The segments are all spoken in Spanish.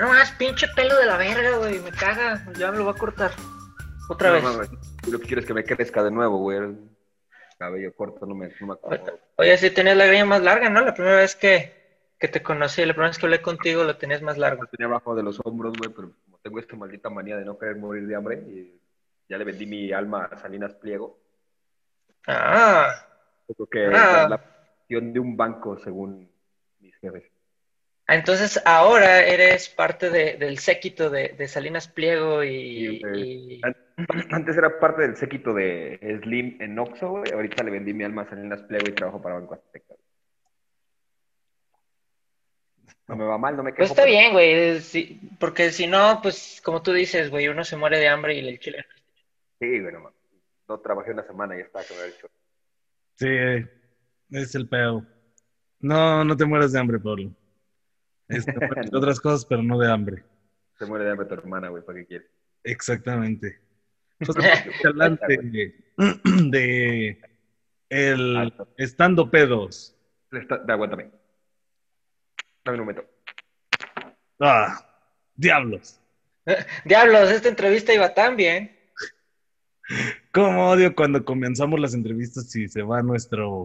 No más, pinche pelo de la verga, güey. Me caga. Ya me lo voy a cortar. Otra No, vez. mames, Lo que quiero es que me crezca de nuevo, güey. Cabello corto, no me, no me acomodo. Oye, sí tenías la greña más larga, ¿no? La primera vez que, que te conocí, la primera vez que hablé contigo, lo tenías más largo. Lo tenía abajo de los hombros, güey, pero como tengo esta maldita manía de no querer morir de hambre, y ya le vendí mi alma a Salinas Pliego. Ah, creo que Ah. es la gestión de un banco, según mis jefes. Entonces ahora eres parte de- del séquito de, de Salinas Pliego y, Sí, Antes era parte del séquito de Slim en Oxxo, güey. Ahorita le vendí mi alma a Salinas Pliego y trabajo para Banco Azteca. No me va mal, no me quejo. Pues está bien, güey, sí, porque si no, pues como tú dices, güey, uno se muere de hambre y el chile. Sí, güey, no mames. No trabajé una semana y ya estaba con el show. Sí, es el pedo. No, no te mueras de hambre, Pablo. Este, de otras cosas, pero no de hambre. Se muere de hambre tu hermana, güey, ¿para qué quieres? Exactamente. Entonces, adelante de el estando pedos. Está- aguántame. Dame un momento. Ah, diablos. Diablos, esta entrevista iba tan bien. Cómo odio cuando comenzamos las entrevistas y se va nuestro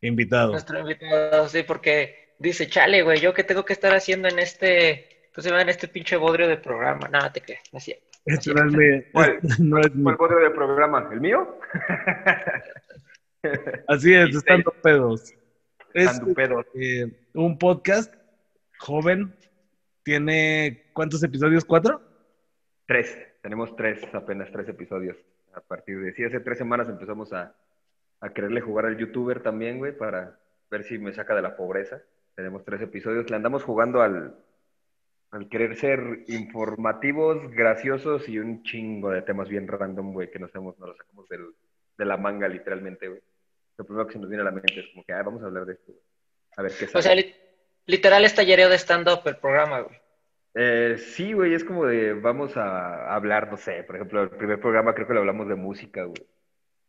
invitado. Nuestro invitado, sí, porque dice, chale, güey, yo qué tengo que estar haciendo en este, ¿cómo se llama? En este pinche bodrio de programa. Nada, te crees, no es cierto. Este no es mi- ¿Cuál? no es mi- ¿Cuál bodrio del programa? ¿El mío? Así es, estando pedos. Es Estando pedos. eh, un podcast joven. Tiene ¿cuántos episodios? ¿Cuatro? Tres. Tenemos tres, apenas tres episodios. A partir de, sí, hace tres semanas empezamos a, a quererle jugar al youtuber también, güey, para ver si me saca de la pobreza. Tenemos tres episodios. Le andamos jugando al, al querer ser informativos, graciosos y un chingo de temas bien random, güey, que nos, hemos, nos los sacamos del- de la manga, literalmente, güey. Lo primero que se nos viene a la mente es como que, ah, vamos a hablar de esto, güey. A ver qué sale. O sea, li- literal es tallereo de stand-up el programa, güey. Eh, sí, güey, es como de, vamos a hablar, no sé, por ejemplo, el primer programa creo que lo hablamos de música, güey.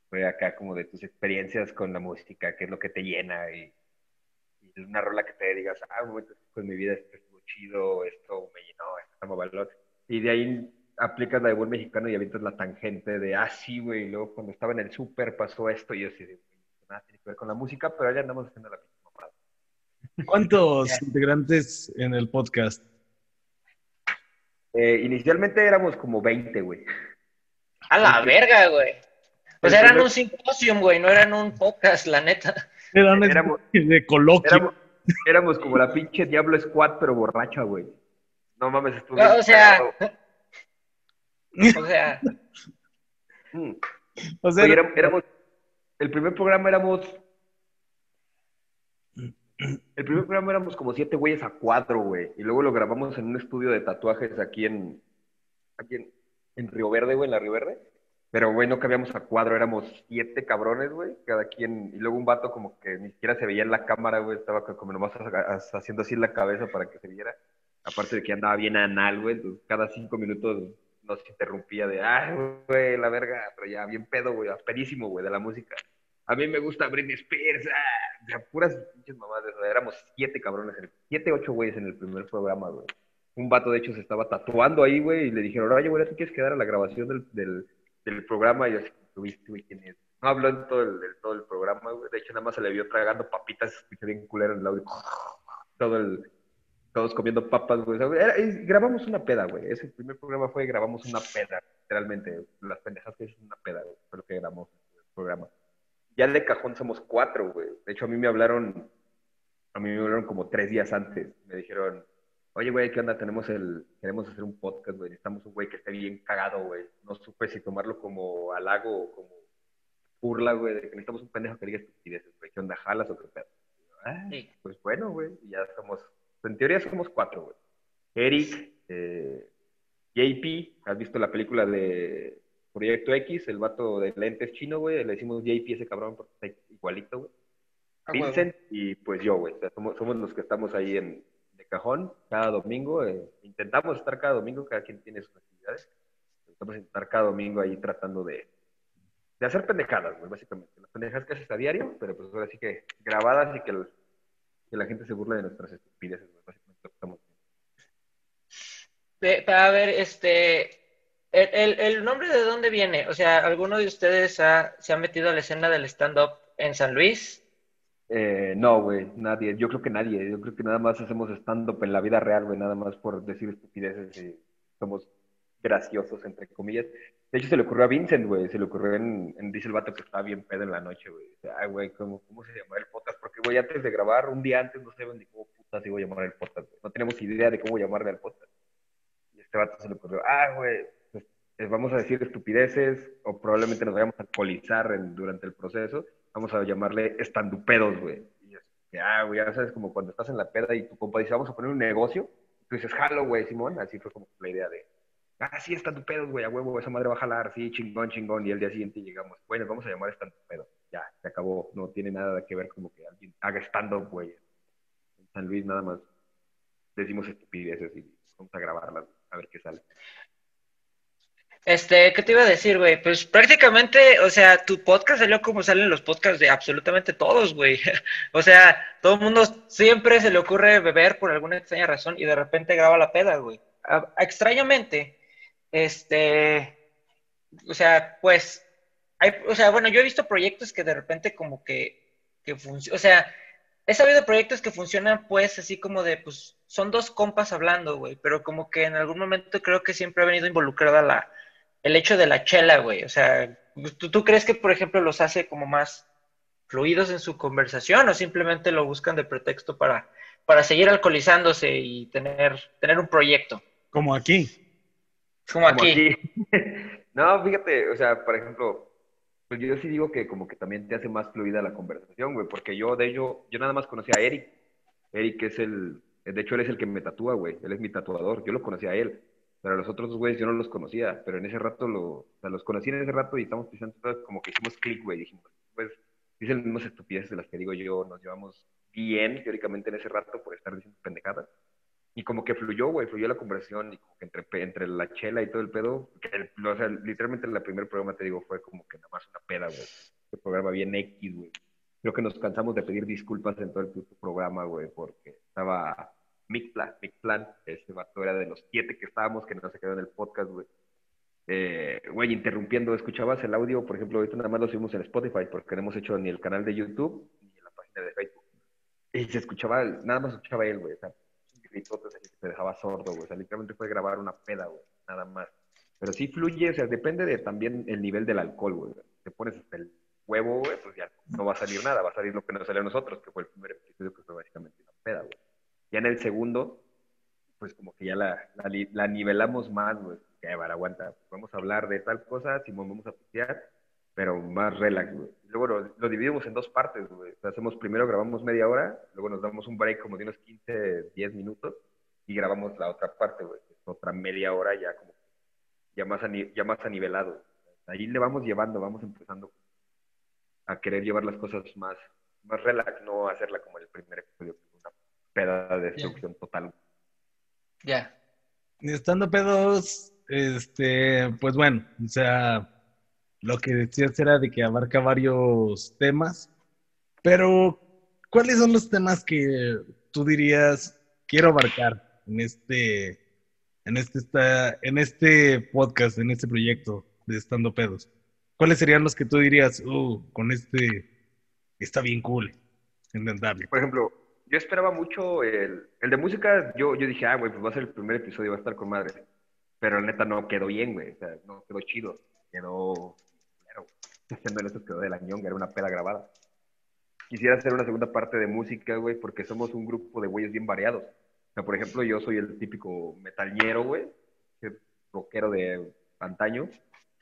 Fue acá como de tus experiencias con la música, qué es lo que te llena y, y una rola que te digas, ah, un momento con mi vida esto estuvo chido, esto me llenó, esto está valor. Y de ahí aplicas la de buen mexicano y avientas la tangente de, ah, sí, güey, y luego cuando estaba en el súper pasó esto y yo así de, nada tiene que ver con la música, pero allá andamos haciendo la misma mamada. ¿Cuántos integrantes en el podcast? Eh, inicialmente éramos como 20, güey. A la verga, güey. Sea, eran un simposium, güey, no eran un podcast, la neta. Era una Éramos- de coloquio. Éramos, éramos como la pinche Diablo Squad, pero borracha, güey. No mames, estuvo No, o sea, cagado. o sea, Mm. O sea, Oye, éramos, el primer programa éramos, el primer programa éramos como siete güeyes a cuatro, güey. Y luego lo grabamos en un estudio de tatuajes aquí en, aquí en, en Río Verde, güey, en la Río Verde. Pero, güey, no cabíamos a cuadro, éramos siete cabrones, güey, cada quien. Y luego un vato como que ni siquiera se veía en la cámara, güey, estaba como nomás ha- ha- haciendo así la cabeza para que se viera. Aparte de que andaba bien anal, güey, cada cinco minutos nos interrumpía de, ay, güey, la verga, pero ya bien pedo, güey, perísimo, güey, de la música. A mí me gusta Britney Spears, ah, o puras pinches o sea, éramos siete cabrones, siete, ocho güeyes en el primer programa, güey. Un vato, de hecho, se estaba tatuando ahí, güey, y le dijeron, oye, güey, ¿tú quieres quedar a la grabación del, del programa? Y así, ¿tuviste, güey, quién es? No habló en todo el, todo el programa, güey, de hecho, nada más se le vio tragando papitas, se escuchó bien culero en el audio, todo el, todos comiendo papas, güey. Y grabamos una peda, güey. Ese primer programa fue grabamos una peda, literalmente. Las pendejas que es una peda, güey. Fue lo que grabamos el programa. Ya de cajón somos cuatro, güey. De hecho, a mí me hablaron, a mí me hablaron como tres días antes. Me dijeron, oye, güey, ¿qué onda? Tenemos el, queremos hacer un podcast, güey. Necesitamos un güey que esté bien cagado, güey. No supe si tomarlo como halago o como burla, güey, de que necesitamos un pendejo que diga estupideces, güey. ¿Qué onda? ¿Jalas o qué pedo? "Ah, Sí. Pues bueno, güey, ya somos, en teoría somos cuatro, güey. Eric, eh, JP, ¿has visto la película de Proyecto X? El vato de lentes chino, güey, le decimos JP ese cabrón porque está igualito, güey. Vincent y pues yo, güey. O sea, somos, somos los que estamos ahí en, cajón cada domingo. eh, intentamos estar cada domingo, cada quien tiene sus actividades. Estamos estar cada domingo ahí tratando de, de hacer pendejadas, güey, básicamente. Las pendejadas que haces a diario, pero pues ahora sí que grabadas y que, el- que la gente se burle de nuestras estupideces, güey, básicamente estamos haciendo. Pe- A ver, este, el, el- el nombre de dónde viene? O sea, ¿alguno de ustedes ha- se ha metido a la escena del stand-up en San Luis? Eh, no, güey, nadie. Yo creo que nadie. Yo creo que nada más hacemos stand-up en la vida real, güey, nada más por decir estupideces y somos graciosos, entre comillas. De hecho, se le ocurrió a Vincent, güey, se le ocurrió en, en Dice el Vato que estaba bien pedo en la noche, güey. Ay, güey, ¿cómo, ¿cómo se llama el podcast? Porque, güey, antes de grabar, un día antes, no sabían ni cómo putas iba a llamar el podcast. No tenemos idea de cómo llamarle al podcast. Y este vato se le ocurrió, ah, güey, vamos a decir estupideces o probablemente nos vayamos a alcoholizar durante el proceso. Vamos a llamarle estandupedos, güey. Y es que, ah, güey, ya sabes, como cuando estás en la peda y tu compa dice, vamos a poner un negocio. Tú dices, jalo, güey, Simón. Así fue como la idea de, ah, sí, estandupedos, güey, a huevo, esa madre va a jalar, sí, chingón, chingón. Y el día siguiente llegamos, bueno, vamos a llamar estandupedos. Ya, se acabó. No tiene nada que ver como que alguien haga stand-up, güey. En San Luis nada más decimos estupideces y vamos a grabarlas, a ver qué sale. Este, ¿qué te iba a decir, güey? Pues prácticamente, o sea, tu podcast salió como salen los podcasts de absolutamente todos, güey. O sea, todo el mundo siempre se le ocurre beber por alguna extraña razón y de repente graba la peda, güey. A- extrañamente, este, o sea, pues, hay, o sea, bueno, yo he visto proyectos que de repente como que, que funcionan, o sea, he sabido proyectos que funcionan pues así como de, pues, son dos compas hablando, güey, pero como que en algún momento creo que siempre ha venido involucrada la, el hecho de la chela, güey, o sea, ¿tú, tú crees que, por ejemplo, los hace como más fluidos en su conversación o simplemente lo buscan de pretexto para, para seguir alcoholizándose y tener, tener un proyecto? Como aquí. Como Como aquí. aquí. no, fíjate, o sea, por ejemplo, pues yo sí digo que como que también te hace más fluida la conversación, güey, porque yo de ello, yo nada más conocí a Eric. Eric es el, de hecho él es el que me tatúa, güey, él es mi tatuador, yo lo conocí a él, pero a los otros güeyes yo no los conocía, pero en ese rato lo, o sea, los conocí en ese rato y estamos pensando, como que hicimos clic, güey, dijimos, pues, dicen las mismas estupideces de las que digo yo, nos llevamos bien teóricamente en ese rato por estar diciendo pendejadas. Y como que fluyó, güey, fluyó la conversación y como que entre, entre la chela y todo el pedo, que el- o sea, literalmente el primer programa, te digo, fue como que nada más una peda, güey. El programa bien X, güey. Creo que nos cansamos de pedir disculpas en todo el programa, güey, porque estaba Mick Plan, Mick Plan, ese vato era de los siete que estábamos, que no se quedó en el podcast, güey. Eh, güey, interrumpiendo, escuchabas el audio, por ejemplo, ahorita nada más lo subimos en Spotify, porque no hemos hecho ni el canal de YouTube ni la página de Facebook. Y se escuchaba, nada más escuchaba él, güey, o sea, gritotes que te dejaba sordo, güey, o sea, literalmente fue grabar una peda, güey, nada más. Pero sí fluye, o sea, depende de también el nivel del alcohol, güey. Te pones hasta el huevo, güey, pues ya no va a salir nada, va a salir lo que nos salió a nosotros, que fue el primer episodio que fue básicamente una peda, güey. Ya en el segundo, pues como que ya la, nivelamos más, güey. Que vale, aguanta, vamos a hablar de tal cosa, Simón, vamos a putear, pero más relax, güey. Luego lo, dividimos en dos partes, güey. Hacemos primero, grabamos media hora, luego nos damos un break como de unos 15, 10 minutos y grabamos la otra parte, güey. Otra media hora ya como, ya más, ya más anivelado. Ahí le vamos llevando, vamos empezando a querer llevar las cosas más, más relax, no hacerla como el primer episodio, peda de destrucción total. Ya. Y Estando pedos, este, pues bueno, o sea, lo que decías era de que abarca varios temas, pero ¿cuáles son los temas que tú dirías quiero abarcar en este, en este, esta- en este podcast, en este proyecto de Estando Pedos? ¿Cuáles serían los que tú dirías, uh, con este está bien cool, intentable? Por ejemplo, yo esperaba mucho el, el de música, yo, yo dije, ah, güey, pues va a ser el primer episodio, va a estar con madre. Pero la neta no quedó bien, güey, o sea, no quedó chido, quedó, claro, siendo honestos, quedó de la ñonga, era una peda grabada. Quisiera hacer una segunda parte de música, güey, porque somos un grupo de güeyes bien variados. O sea, por ejemplo, yo soy el típico metalñero, güey, rockero de antaño.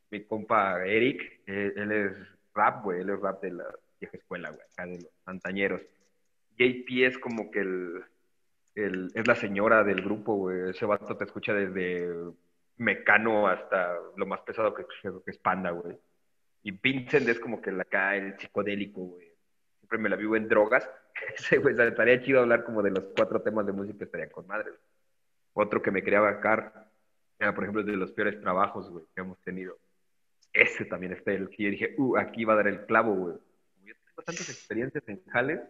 Mi compa Eric, eh, él es rap, güey, él es rap de la vieja escuela, güey, acá de los antañeros. JP es como que el, es la señora del grupo, güey. Ese vato te escucha desde Mecano hasta lo más pesado que, que es Panda, güey. Y Vincent es como que el acá, el psicodélico, güey. Siempre me la vivo en drogas. Ese, güey, estaría chido hablar como de los cuatro temas de música, estaría con madre. Otro que me quería abarcar era, por ejemplo, de los peores trabajos, güey, que hemos tenido. Ese también está el que yo dije, uh, aquí va a dar el clavo, güey. Yo tengo tantas experiencias en jales,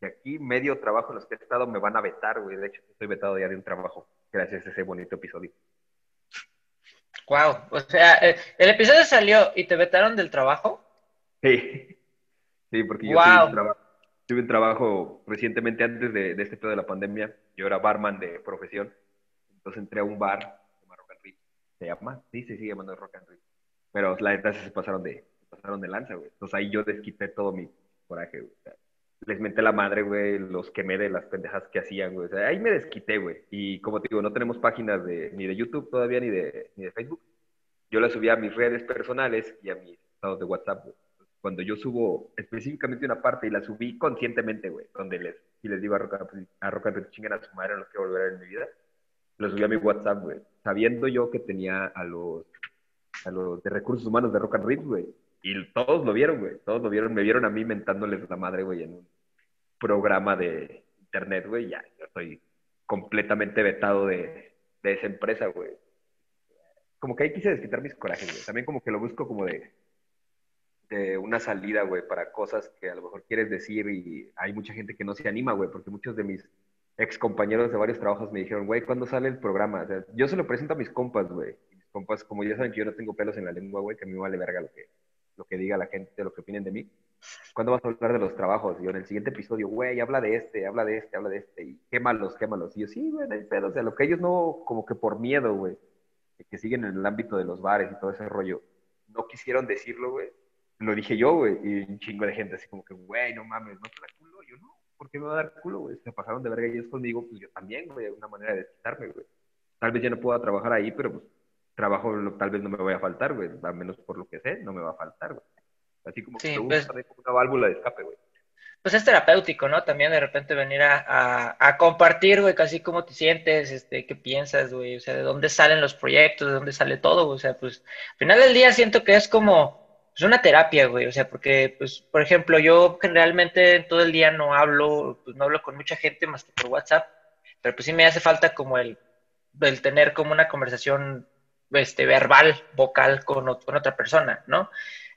Y aquí medio trabajo en los que he estado me van a vetar, güey. De hecho, estoy vetado ya de un trabajo gracias a ese bonito episodio. Wow, o sea, eh, el episodio salió y te vetaron del trabajo. Sí, sí, porque yo Wow. tuve, un traba- tuve un trabajo recientemente antes de, de este pedo de la pandemia. Yo era barman de profesión. Entonces entré a un bar, se llama Rock and Rip. ¿Se llama? Sí, se sigue llamando Rock and Rip. Pero la neta se pasaron de, se pasaron de lanza, güey. Entonces ahí yo desquité todo mi coraje, güey. Les menté la madre, güey, los quemé de las pendejas que hacían, güey. O sea, ahí me desquité, güey. Y como te digo, no tenemos páginas de, ni de YouTube todavía, ni de, ni de Facebook. Yo las subí a mis redes personales y a mis estados de WhatsApp, güey. Cuando yo subo específicamente una parte y la subí conscientemente, güey, donde les, y les digo a Roca, a Roca chinguen a su madre, no los quiero volver a ver en mi vida, lo subí a mi WhatsApp, güey. Sabiendo yo que tenía a los, a los de recursos humanos de Rock and Rip, güey. Y todos lo vieron, güey. Todos lo vieron. Me vieron a mí mentándoles la madre, güey, en un programa de internet, güey. Ya, yo estoy completamente vetado de, de esa empresa, güey. Como que ahí quise desquitar mis corajes, güey. También como que lo busco como de, de una salida, güey, para cosas que a lo mejor quieres decir y hay mucha gente que no se anima, güey, porque muchos de mis ex compañeros de varios trabajos me dijeron, güey, ¿cuándo sale el programa? Yo se lo presento a mis compas, güey. Mis compas, como ya saben que yo no tengo pelos en la lengua, güey, que a mí me vale verga lo que, lo que diga la gente, lo que opinen de mí. ¿Cuándo vas a hablar de los trabajos? Y yo en el siguiente episodio, güey, habla de este, habla de este, habla de este, y quémalos, quémalos. Y yo, sí, güey, pedo. O sea, lo que ellos no, como que por miedo, güey, que siguen en el ámbito de los bares y todo ese rollo, no quisieron decirlo, güey. Lo dije yo, güey, y un chingo de gente así como que, güey, no mames, ¿no te da culo? Yo no, ¿por qué me va a dar culo, güey? Se pasaron de verga ellos conmigo, pues yo también, güey, una manera de desquitarme, güey. Tal vez ya no pueda trabajar ahí, pero pues trabajo tal vez no me vaya a faltar, güey. Al menos por lo que sé, no me va a faltar, güey. Así como que Sí, uso pues- una válvula de escape, güey. Pues es terapéutico, ¿no? También de repente venir a, a, a compartir, güey, casi cómo te sientes, este, qué piensas, güey, o sea, de dónde salen los proyectos, de dónde sale todo, güey, o sea, pues al final del día siento que es como pues, una terapia, güey, o sea, porque, pues, por ejemplo, yo generalmente todo el día no hablo, pues no hablo con mucha gente más que por WhatsApp, pero pues sí me hace falta como el, el tener como una conversación, este, verbal, vocal con, con otra persona, ¿no?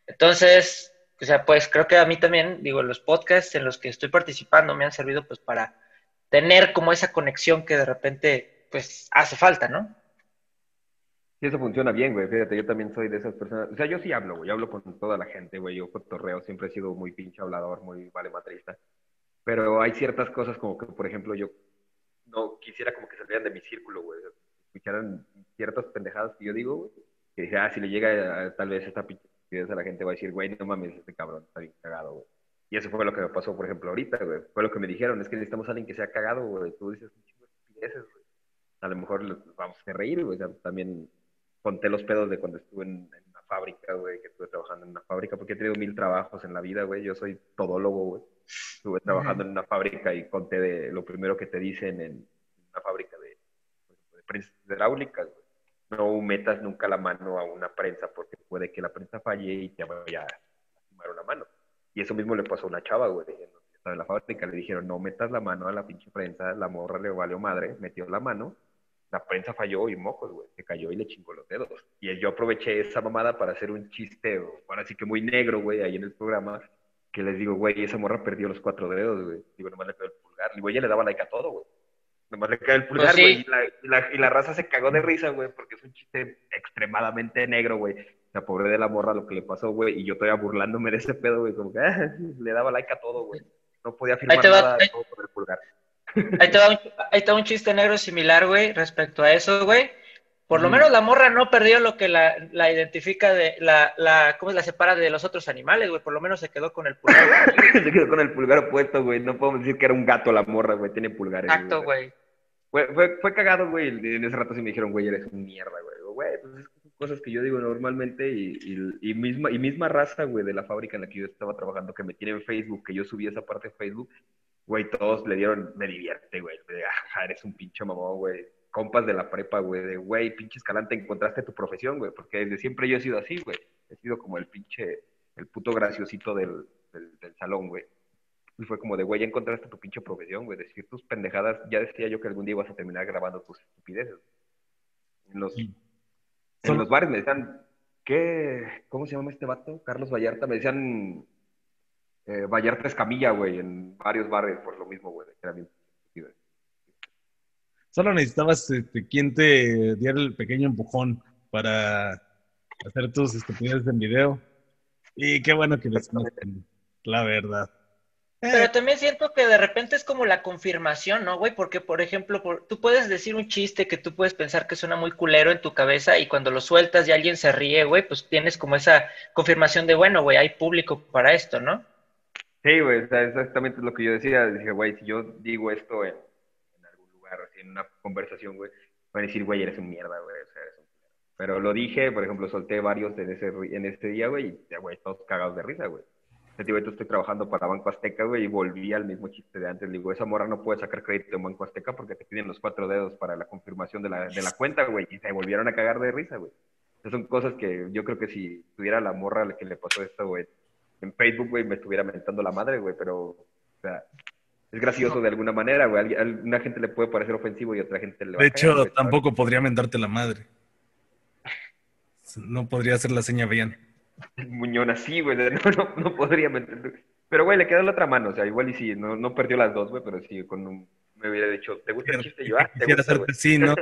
Entonces, o sea, pues creo que a mí también, digo, los podcasts en los que estoy participando me han servido pues para tener como esa conexión que de repente pues hace falta, ¿no? Sí, eso funciona bien, güey. Fíjate, yo también soy de esas personas. O sea, yo sí hablo, güey. Yo hablo con toda la gente, güey. Yo cotorreo. Siempre he sido muy pinche hablador, muy valemadrista. Pero hay ciertas cosas como que, por ejemplo, yo no quisiera como que salieran de mi círculo, güey. Escucharan ciertas pendejadas que yo digo, güey. Que dije, ah, si le llega a- tal vez esta a la gente, va a decir, güey, no mames, este cabrón está bien cagado, güey. Y eso fue lo que me pasó, por ejemplo, ahorita, güey. Fue lo que me dijeron, es que necesitamos a alguien que sea cagado, güey. Tú dices estupideces, güey. A lo mejor les vamos a reír, güey. O sea, también conté los pedos de cuando estuve en, en una fábrica, güey, que estuve trabajando en una fábrica, porque he tenido mil trabajos en la vida, güey. Yo soy todólogo, güey. Estuve trabajando en una fábrica y conté de lo primero que te dicen en una fábrica prensas hidráulicas. No metas nunca la mano a una prensa porque puede que la prensa falle y te vaya a lastimar una mano. Y eso mismo le pasó a una chava, güey. en- la fábrica, le dijeron, no metas la mano a la pinche prensa, la morra le valió madre, metió la mano, la prensa falló y mocos, güey, se cayó y le chingó los dedos. Y yo aproveché esa mamada para hacer un chiste, ahora sí que muy negro, güey, ahí en el programa, que les digo, güey, esa morra perdió los cuatro dedos, güey. Digo, nomás le quedó el pulgar. Digo, ella le daba like a todo, güey. Nomás le quedó el pulgar, Pues sí. güey. y, la, y, la, y la raza se cagó de risa, güey, porque es un chiste extremadamente negro, güey. La pobre de la morra lo que le pasó, güey, y yo todavía burlándome de ese pedo, güey, como que ah, le daba like a todo, güey. No podía firmar va- nada ahí- todo con el pulgar. Ahí te va un, ahí te va un chiste negro similar, güey, respecto a eso, güey. Por lo menos la morra no perdió lo que la, la identifica de la, la, ¿cómo es? La separa de los otros animales, güey. Por lo menos se quedó con el pulgar. se quedó con el pulgar opuesto, güey. No podemos decir que era un gato la morra, güey. Tiene pulgares. Exacto, güey. Fue, fue, fue cagado, güey. En ese rato sí me dijeron, güey, eres un mierda, güey. Güey, pues son cosas que yo digo normalmente y, y, y misma, y misma raza, güey, de la fábrica en la que yo estaba trabajando, que me tiene en Facebook, que yo subí esa parte de Facebook, güey, todos le dieron, me divierte, güey. De, "Ajá, eres un pinche mamón, güey. Compas de la prepa, güey, de, güey, pinche escalante, encontraste tu profesión, güey. Porque desde siempre yo he sido así, güey. He sido como el pinche, el puto graciosito del, del, del salón, güey. Y fue como de, güey, ya encontraste tu pinche profesión, güey. Decir tus pendejadas, ya decía yo que algún día ibas a terminar grabando tus estupideces. En los, Sí. en los bares me decían, ¿qué? ¿Cómo se llama este vato? Carlos Vallarta. Me decían eh, Vallarta Escamilla, güey, en varios barrios por lo mismo, güey. Era bien. Solo necesitabas este, quien te diera el pequeño empujón para hacer tus estupideces en video. Y qué bueno que les conocen, la verdad. Pero también siento que de repente es como la confirmación, ¿no, güey? Porque, por ejemplo, por, tú puedes decir un chiste que tú puedes pensar que suena muy culero en tu cabeza y cuando lo sueltas y alguien se ríe, güey, pues tienes como esa confirmación de, bueno, güey, hay público para esto, ¿no? Sí, güey, o sea, exactamente lo que yo decía. Dije, güey, si yo digo esto en, en algún lugar, así, en una conversación, güey, van a decir, güey, eres un mierda, güey, o sea, eres un mierda. Pero lo dije, por ejemplo, solté varios en ese, en ese día, güey, y ya, güey, todos cagados de risa, güey. Este güey, estoy trabajando para Banco Azteca, güey, y volví al mismo chiste de antes. Le digo, esa morra no puede sacar crédito en Banco Azteca porque te piden los cuatro dedos para la confirmación de la, de la cuenta, güey, y se volvieron a cagar de risa, güey. Esas son cosas que yo creo que si tuviera la morra a la que le pasó esto, güey, en Facebook, güey, me estuviera mentando la madre, güey, pero, o sea, es gracioso de alguna manera, güey. A una gente le puede parecer ofensivo y a otra gente le va De a hecho, caer, güey, tampoco podría mentarte la madre. No podría hacer la seña bien. ¿Sabes? Muñón así, güey, no, no, no podría mentir. Pero, güey, le quedó la otra mano, o sea, igual y sí, no, no perdió las dos, güey, pero sí, con un, me hubiera dicho, ¿te gusta el chiste? Yo, ah, te gusta, vecino.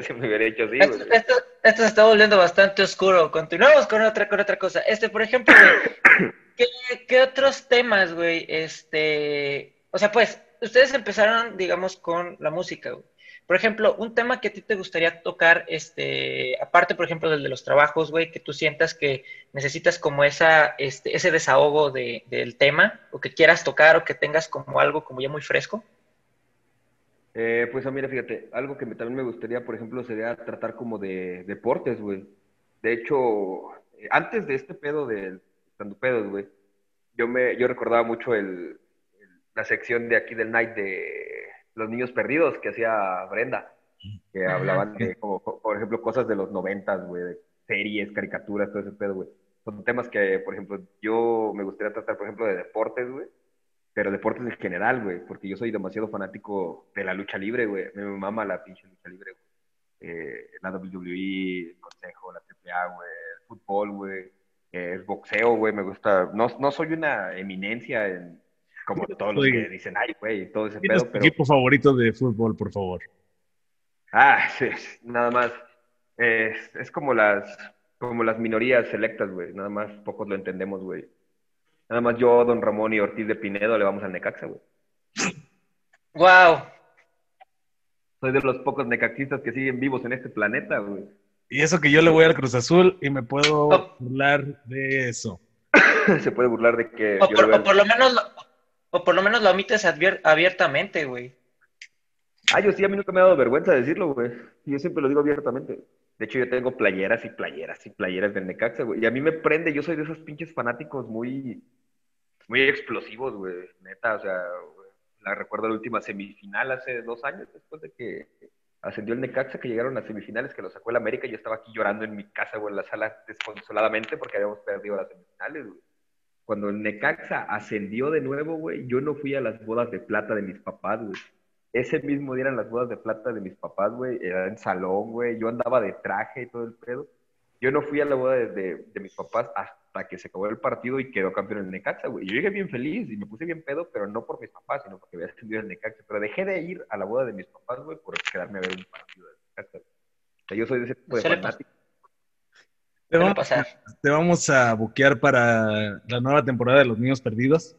Se me hubiera dicho así, Esto, güey. esto, esto se está volviendo bastante oscuro. Continuamos con otra, con otra cosa. Este, por ejemplo, güey, ¿qué, qué otros temas, güey? Este, o sea, pues, ustedes empezaron, digamos, con la música, güey. Por ejemplo, un tema que a ti te gustaría tocar, este, aparte, por ejemplo, del de los trabajos, güey, que tú sientas que necesitas como esa, este, ese desahogo de, del tema, o que quieras tocar, o que tengas como algo como ya muy fresco. Eh, pues, mira, fíjate, algo que me- también me gustaría, por ejemplo, sería tratar como de deportes, güey. De hecho, eh, antes de este pedo del estando pedos, güey, yo me, yo recordaba mucho el- la sección de aquí del Night de los niños perdidos que hacía Brenda, que hablaban de, como, co- por ejemplo, cosas de los noventas, güey, de series, caricaturas, todo ese pedo, güey. Son temas que, por ejemplo, yo me gustaría tratar, por ejemplo, de deportes, güey pero deportes en general, güey, porque yo soy demasiado fanático de la lucha libre, güey. Me mama la pinche lucha libre, güey. Eh, la WWE, el Consejo, la AAA, güey, el fútbol, güey, eh, el boxeo, güey, me gusta. No, no soy una eminencia en, como todos los que dicen, ay, güey, todo ese ¿Quién es pedo, tu pero... equipo favorito de fútbol, por favor? Ah, sí, nada más. Es, es como las, como las minorías selectas, güey. Nada más pocos lo entendemos, güey. Nada más yo, Don Ramón y Ortiz de Pinedo le vamos al Necaxa, güey. ¡Wow! Soy de los pocos necaxistas que siguen vivos en este planeta, güey. Y eso que yo le voy al Cruz Azul y me puedo Oh. burlar de eso. Se puede burlar de que O yo por, le veo- o por lo menos o por lo menos lo omites abiertamente, güey. Ah, yo sí, a mí nunca me ha dado vergüenza decirlo, güey. Yo siempre lo digo abiertamente. De hecho, yo tengo playeras y playeras y playeras del Necaxa, güey. Y a mí me prende, yo soy de esos pinches fanáticos muy, muy explosivos, güey. Neta, o sea, la recuerdo la última semifinal hace dos años, después de que ascendió el Necaxa, que llegaron a semifinales, que lo sacó el América. Yo estaba aquí llorando en mi casa, güey, en la sala desconsoladamente porque habíamos perdido las semifinales, güey. Cuando el Necaxa ascendió de nuevo, güey, yo no fui a las bodas de plata de mis papás, güey. Ese mismo día eran las bodas de plata de mis papás, güey. Era en salón, güey. Yo andaba de traje y todo el pedo. Yo no fui a la boda de, de- de mis papás hasta que se acabó el partido y quedó campeón el Necaxa, güey. Yo llegué bien feliz y me puse bien pedo, pero no por mis papás, sino porque había ascendido el Necaxa. Pero dejé de ir a la boda de mis papás, güey, por quedarme a ver un partido del Necaxa. O sea, yo soy de ese tipo de fanático. Te vamos, pasar. te vamos a buquear para la nueva temporada de Los Niños Perdidos.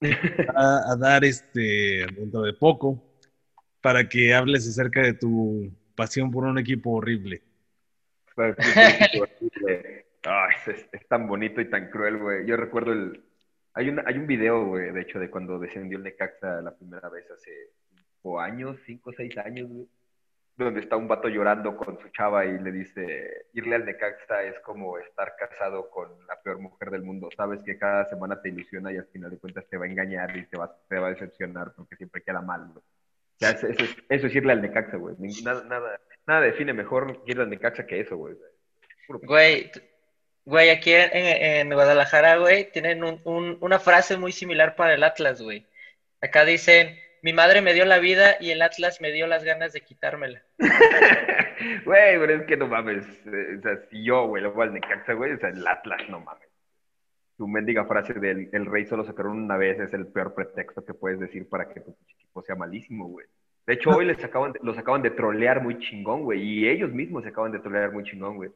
A, a dar este dentro de poco para que hables acerca de tu pasión por un equipo horrible. Ay, es, es tan bonito y tan cruel, güey. Yo recuerdo el... Hay un, hay un video, güey, de hecho, de cuando descendió el Necaxa la primera vez hace cinco años, cinco o seis años, güey. Donde está un vato llorando con su chava y le dice, irle al Necaxa es como estar casado con la peor mujer del mundo. Sabes que cada semana te ilusiona y al final de cuentas te va a engañar y te va, te va a decepcionar porque siempre queda mal. O sea, eso, eso es, eso es irle al Necaxa, güey. Nada, nada, nada define mejor irle al Necaxa que eso, güey. Güey, güey, aquí en, en Guadalajara, güey, tienen un- un- una frase muy similar para el Atlas, güey. Acá dicen, mi madre me dio la vida y el Atlas me dio las ganas de quitármela. Güey, pero es que no mames. eh, O sea, si yo, güey, le voy al Necaxa, güey, o sea, el Atlas, no mames. tu mendiga frase del el rey solo sacaron una vez es el peor pretexto que puedes decir para que tu equipo sea malísimo, güey. De hecho, hoy les acaban de, los acaban de trolear muy chingón, güey. Y ellos mismos se acaban de trolear muy chingón, güey.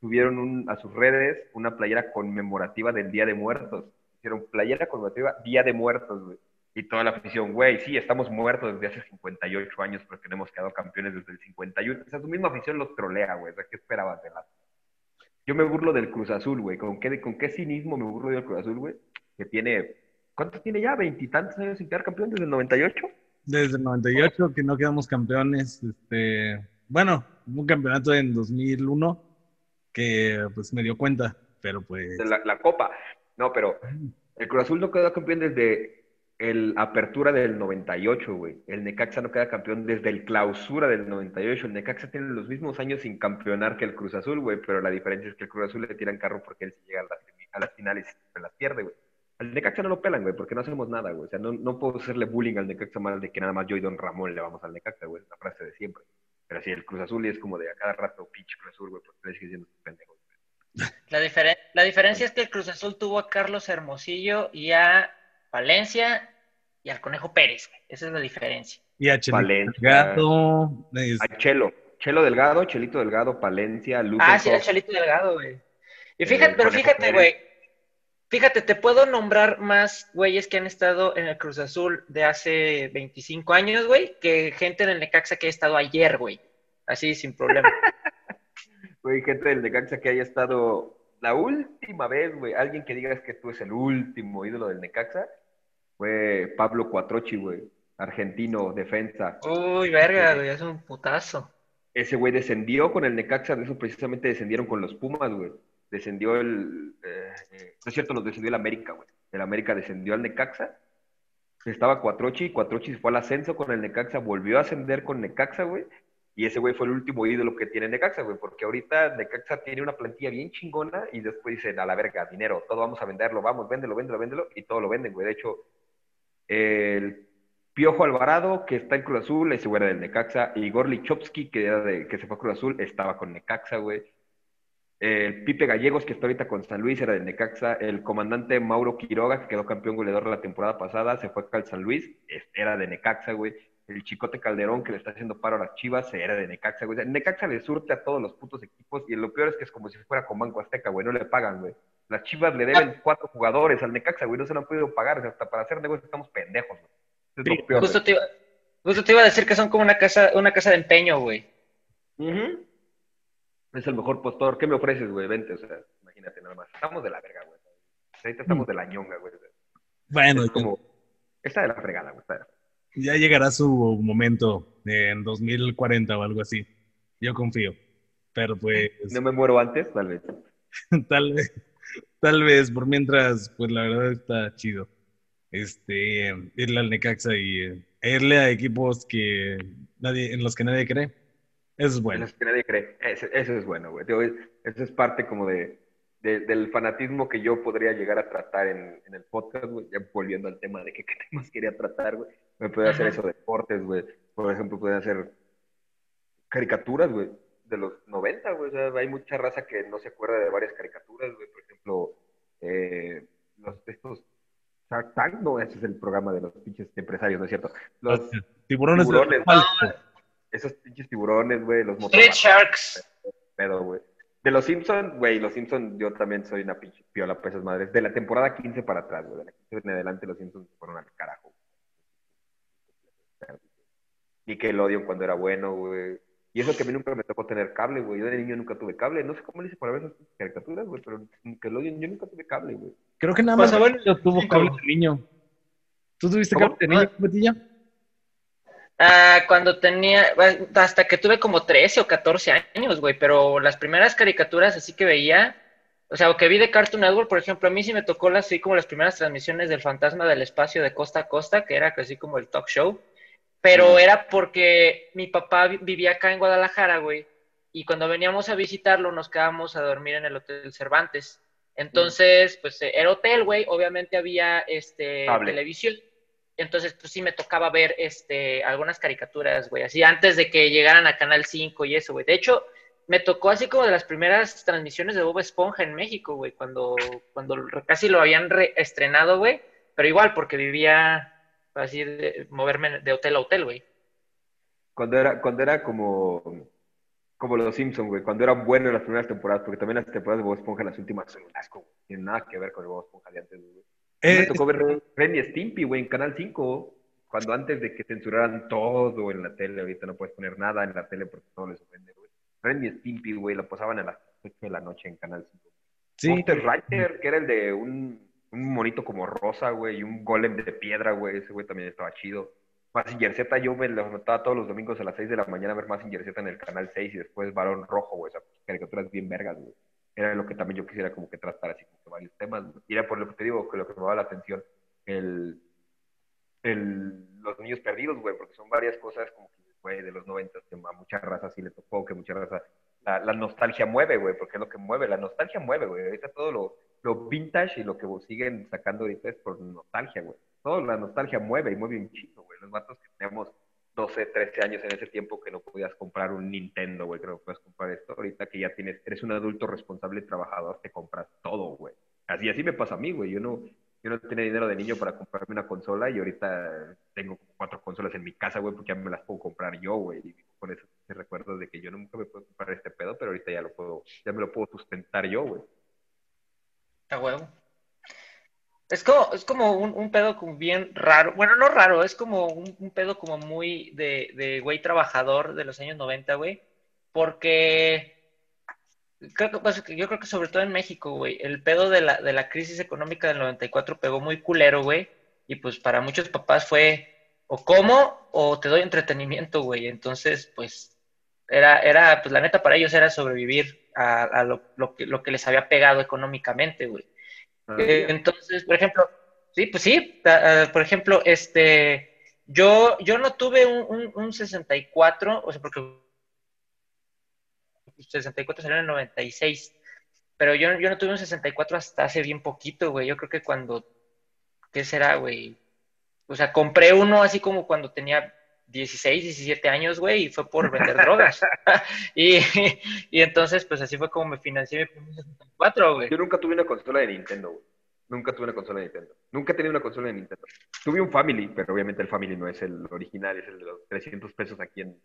Subieron un, a sus redes una playera conmemorativa del Día de Muertos. Hicieron playera conmemorativa Día de Muertos, güey. Y toda la afición, güey, sí, estamos muertos desde hace 58 años porque no hemos quedado campeones desde el 51. O sea, su misma afición los trolea, güey. O sea, ¿qué esperabas de la yo me burlo del Cruz Azul, güey. ¿Con qué, ¿Con qué cinismo me burlo del Cruz Azul, güey? Que tiene. ¿Cuántos tiene ya? ¿Veintitantos años sin quedar campeón desde el 98? Desde el 98 que no quedamos campeones. Este, bueno, un campeonato en 2001 que pues me dio cuenta, pero pues... La, la Copa. No, pero el Cruz Azul no quedó campeón desde el apertura del 98, güey. El Necaxa no queda campeón desde el clausura del 98. El Necaxa tiene los mismos años sin campeonar que el Cruz Azul, güey, pero la diferencia es que el Cruz Azul le tiran carro porque él se llega a las, finales y se las pierde, güey. Al Necaxa no lo pelan, güey, porque no hacemos nada, güey. O sea, no, no puedo hacerle bullying al Necaxa mal de que nada más yo y Don Ramón le vamos al Necaxa, güey. Es la frase de siempre. Pero si el Cruz Azul y es como de a cada rato, pinche Cruz Azul, güey, porque le sigue siendo pendejo. La, la diferencia es que el Cruz Azul tuvo a Carlos Hermosillo y a Valencia y al Conejo Pérez. Esa es la diferencia. Y a Chelito Delgado. A Chelo. Chelo Delgado, Chelito Delgado, Palencia, Lucas. Ah, sí, el Chelito Delgado, güey. Y fíjate, pero fíjate, güey. Fíjate, te puedo nombrar más güeyes que han estado en el Cruz Azul de hace 25 años, güey, que gente en el Necaxa que ha estado ayer, güey. Así, sin problema. Güey, gente del Necaxa que haya estado la última vez, güey. Alguien que digas que tú es el último ídolo del Necaxa fue Pablo Cuatrochi, güey. Argentino, defensa. Uy, verga, güey, es un putazo. Ese güey descendió con el Necaxa, de eso precisamente descendieron con los Pumas, güey. Descendió el. Eh, no es cierto, nos descendió el América, güey. El América descendió al Necaxa. Estaba Cuatrochi, Cuatrochi fue al ascenso con el Necaxa, volvió a ascender con Necaxa, güey. Y ese güey fue el último ídolo que tiene Necaxa, güey, porque ahorita Necaxa tiene una plantilla bien chingona y después dicen, a la verga, dinero, todo vamos a venderlo, vamos, véndelo, véndelo, véndelo, y todo lo venden, güey. De hecho, el Piojo Alvarado, que está en Cruz Azul, ese güey era del Necaxa. Y Igor Lichowski, que, era de, que se fue a Cruz Azul, estaba con Necaxa, güey. El Pipe Gallegos, que está ahorita con San Luis, era del Necaxa. El comandante Mauro Quiroga, que quedó campeón goleador la temporada pasada, se fue al San Luis, era de Necaxa, güey. El Chicote Calderón, que le está haciendo paro a las chivas, era de Necaxa, güey. Necaxa le surte a todos los putos equipos y lo peor es que es como si fuera con Banco Azteca, güey. No le pagan, güey. Las Chivas le deben cuatro jugadores al Necaxa, güey, no se lo han podido pagar, hasta para hacer negocios estamos pendejos, güey. justo, te iba, justo, te iba, a decir que son como una casa, una casa de empeño, güey. Es el mejor postor. ¿Qué me ofreces, güey? Vente, o sea, imagínate nada más. Estamos de la verga, güey. Ahorita estamos de la ñonga, güey. Bueno, es como... Está de la fregada, güey. Ya llegará su momento en 2040 o algo así. Yo confío. Pero pues. ¿No me muero antes? Tal vez. tal vez tal vez, por mientras, pues la verdad está chido. Este, irle al Necaxa y eh, irle a equipos que nadie, en los que nadie cree. Eso es bueno. En los que nadie cree. Eso, es bueno, güey. Eso es parte como de, del fanatismo que yo podría llegar a tratar en, el podcast, güey. Ya volviendo al tema de qué temas quería tratar, güey. Me puede hacer eso, deportes, güey. Por ejemplo, puede hacer caricaturas, güey de los 90, güey. O sea, hay mucha raza que no se acuerda de varias caricaturas, güey. Por ejemplo, eh, los, estos Shark Tank, no, ese es el programa de los pinches empresarios, ¿no es cierto? Los tiburones. tiburones esos pinches tiburones, güey, los Street Sharks. Pero, güey. De los Simpsons, güey, los Simpsons, yo también soy una pinche piola para esas madres. De la temporada 15 para atrás, güey. De la 15 en adelante, los Simpsons fueron al carajo. Y que el odio cuando era bueno, güey. Y eso que a mí nunca me tocó tener cable, güey. Yo de niño nunca tuve cable. No sé cómo le hice para ver esas caricaturas, güey, pero que lo yo nunca tuve cable, güey. Creo que nada más bueno, yo tuvo cable de niño. ¿Tú tuviste cable de niño, Betilla? Ah, cuando tenía, hasta que tuve como 13 o 14 años, güey, pero las primeras caricaturas así que veía, o sea, o que vi de Cartoon Network, por ejemplo, a mí sí me tocó así como las primeras transmisiones del Fantasma del Espacio de Costa a Costa, que era así como el talk show pero era porque mi papá vivía acá en Guadalajara, güey, y cuando veníamos a visitarlo nos quedábamos a dormir en el Hotel Cervantes. Entonces, pues era hotel, güey, obviamente había este televisión. Entonces, pues sí me tocaba ver este algunas caricaturas, güey, así antes de que llegaran a Canal 5 y eso, güey. De hecho, me tocó así como de las primeras transmisiones de Bob Esponja en México, güey, cuando, cuando casi lo habían reestrenado, güey, pero igual porque vivía así de moverme de hotel a hotel, güey. Cuando era, cuando era como, como los Simpsons, güey, cuando eran buenos las primeras temporadas, porque también las temporadas de Bob Esponja, las últimas son un asco, güey. Tienen nada que ver con el Bob Esponja de antes, güey. Eh, me tocó ver Ren y Stimpy, güey, en Canal 5, cuando antes de que censuraran todo en la tele, ahorita no puedes poner nada en la tele porque todo les ofende, güey. Ren y Stimpy, güey, lo pasaban a las 8 de la noche en Canal 5. sí, Monster Rider, que era el de un, un monito como rosa, güey, y un golem de piedra, güey, ese güey también estaba chido. Mazinger Z, yo me lo notaba todos los domingos a las 6 de la mañana a ver Mazinger Z en el canal 6 y después Varón Rojo, güey, o sea, caricaturas bien vergas, güey. Era lo que también yo quisiera como que tratar así como que varios temas. güey. Y era por lo que te digo, que lo que me daba la atención, el, el, los niños perdidos, güey, porque son varias cosas como que, güey, de los 90 que a mucha raza sí le tocó, que mucha raza, la, la nostalgia mueve, güey, porque es lo que mueve, la nostalgia mueve, güey. Ahorita todo lo, lo vintage y lo que siguen sacando ahorita es por nostalgia, güey. Todo la nostalgia mueve y mueve un chico, güey. Los vatos que teníamos 12, 13 años en ese tiempo que no podías comprar un Nintendo, güey, creo que puedes comprar esto. Ahorita que ya tienes, eres un adulto responsable y trabajador, te compras todo, güey. Así, así me pasa a mí, güey. Yo no, yo no tenía dinero de niño para comprarme una consola y ahorita tengo cuatro consolas en mi casa, güey, porque ya me las puedo comprar yo, güey. Y por eso te de que yo nunca me puedo comprar este pedo, pero ahorita ya lo puedo, ya me lo puedo sustentar yo, güey. Huevo. Es como, es como un, un pedo como bien raro. Bueno, no raro, es como un, un pedo como muy de, de güey trabajador de los años 90, güey. Porque creo que, pues, yo creo que sobre todo en México, güey, el pedo de la, de la crisis económica del 94 pegó muy culero, güey. Y pues para muchos papás fue o como o te doy entretenimiento, güey. Entonces, pues, era, era, pues la neta para ellos era sobrevivir a, a lo, lo que, lo que les había pegado económicamente, güey. Ah, Eh, Entonces, por ejemplo, sí, pues sí, por ejemplo, este, yo, yo no tuve un, un, un 64, o sea, porque 64 salió en el 96, pero yo, yo no tuve un 64 hasta hace bien poquito, güey, yo creo que cuando, ¿qué será, güey? O sea, compré uno así como cuando tenía 16, 17 años, güey, y fue por vender drogas. y, y entonces, pues así fue como me financié mi primer 64, güey. Yo nunca tuve una consola de Nintendo, güey. Nunca tuve una consola de Nintendo. Nunca he tenido una consola de Nintendo. Tuve un Family, pero obviamente el Family no es el original, es el de los 300 pesos aquí en,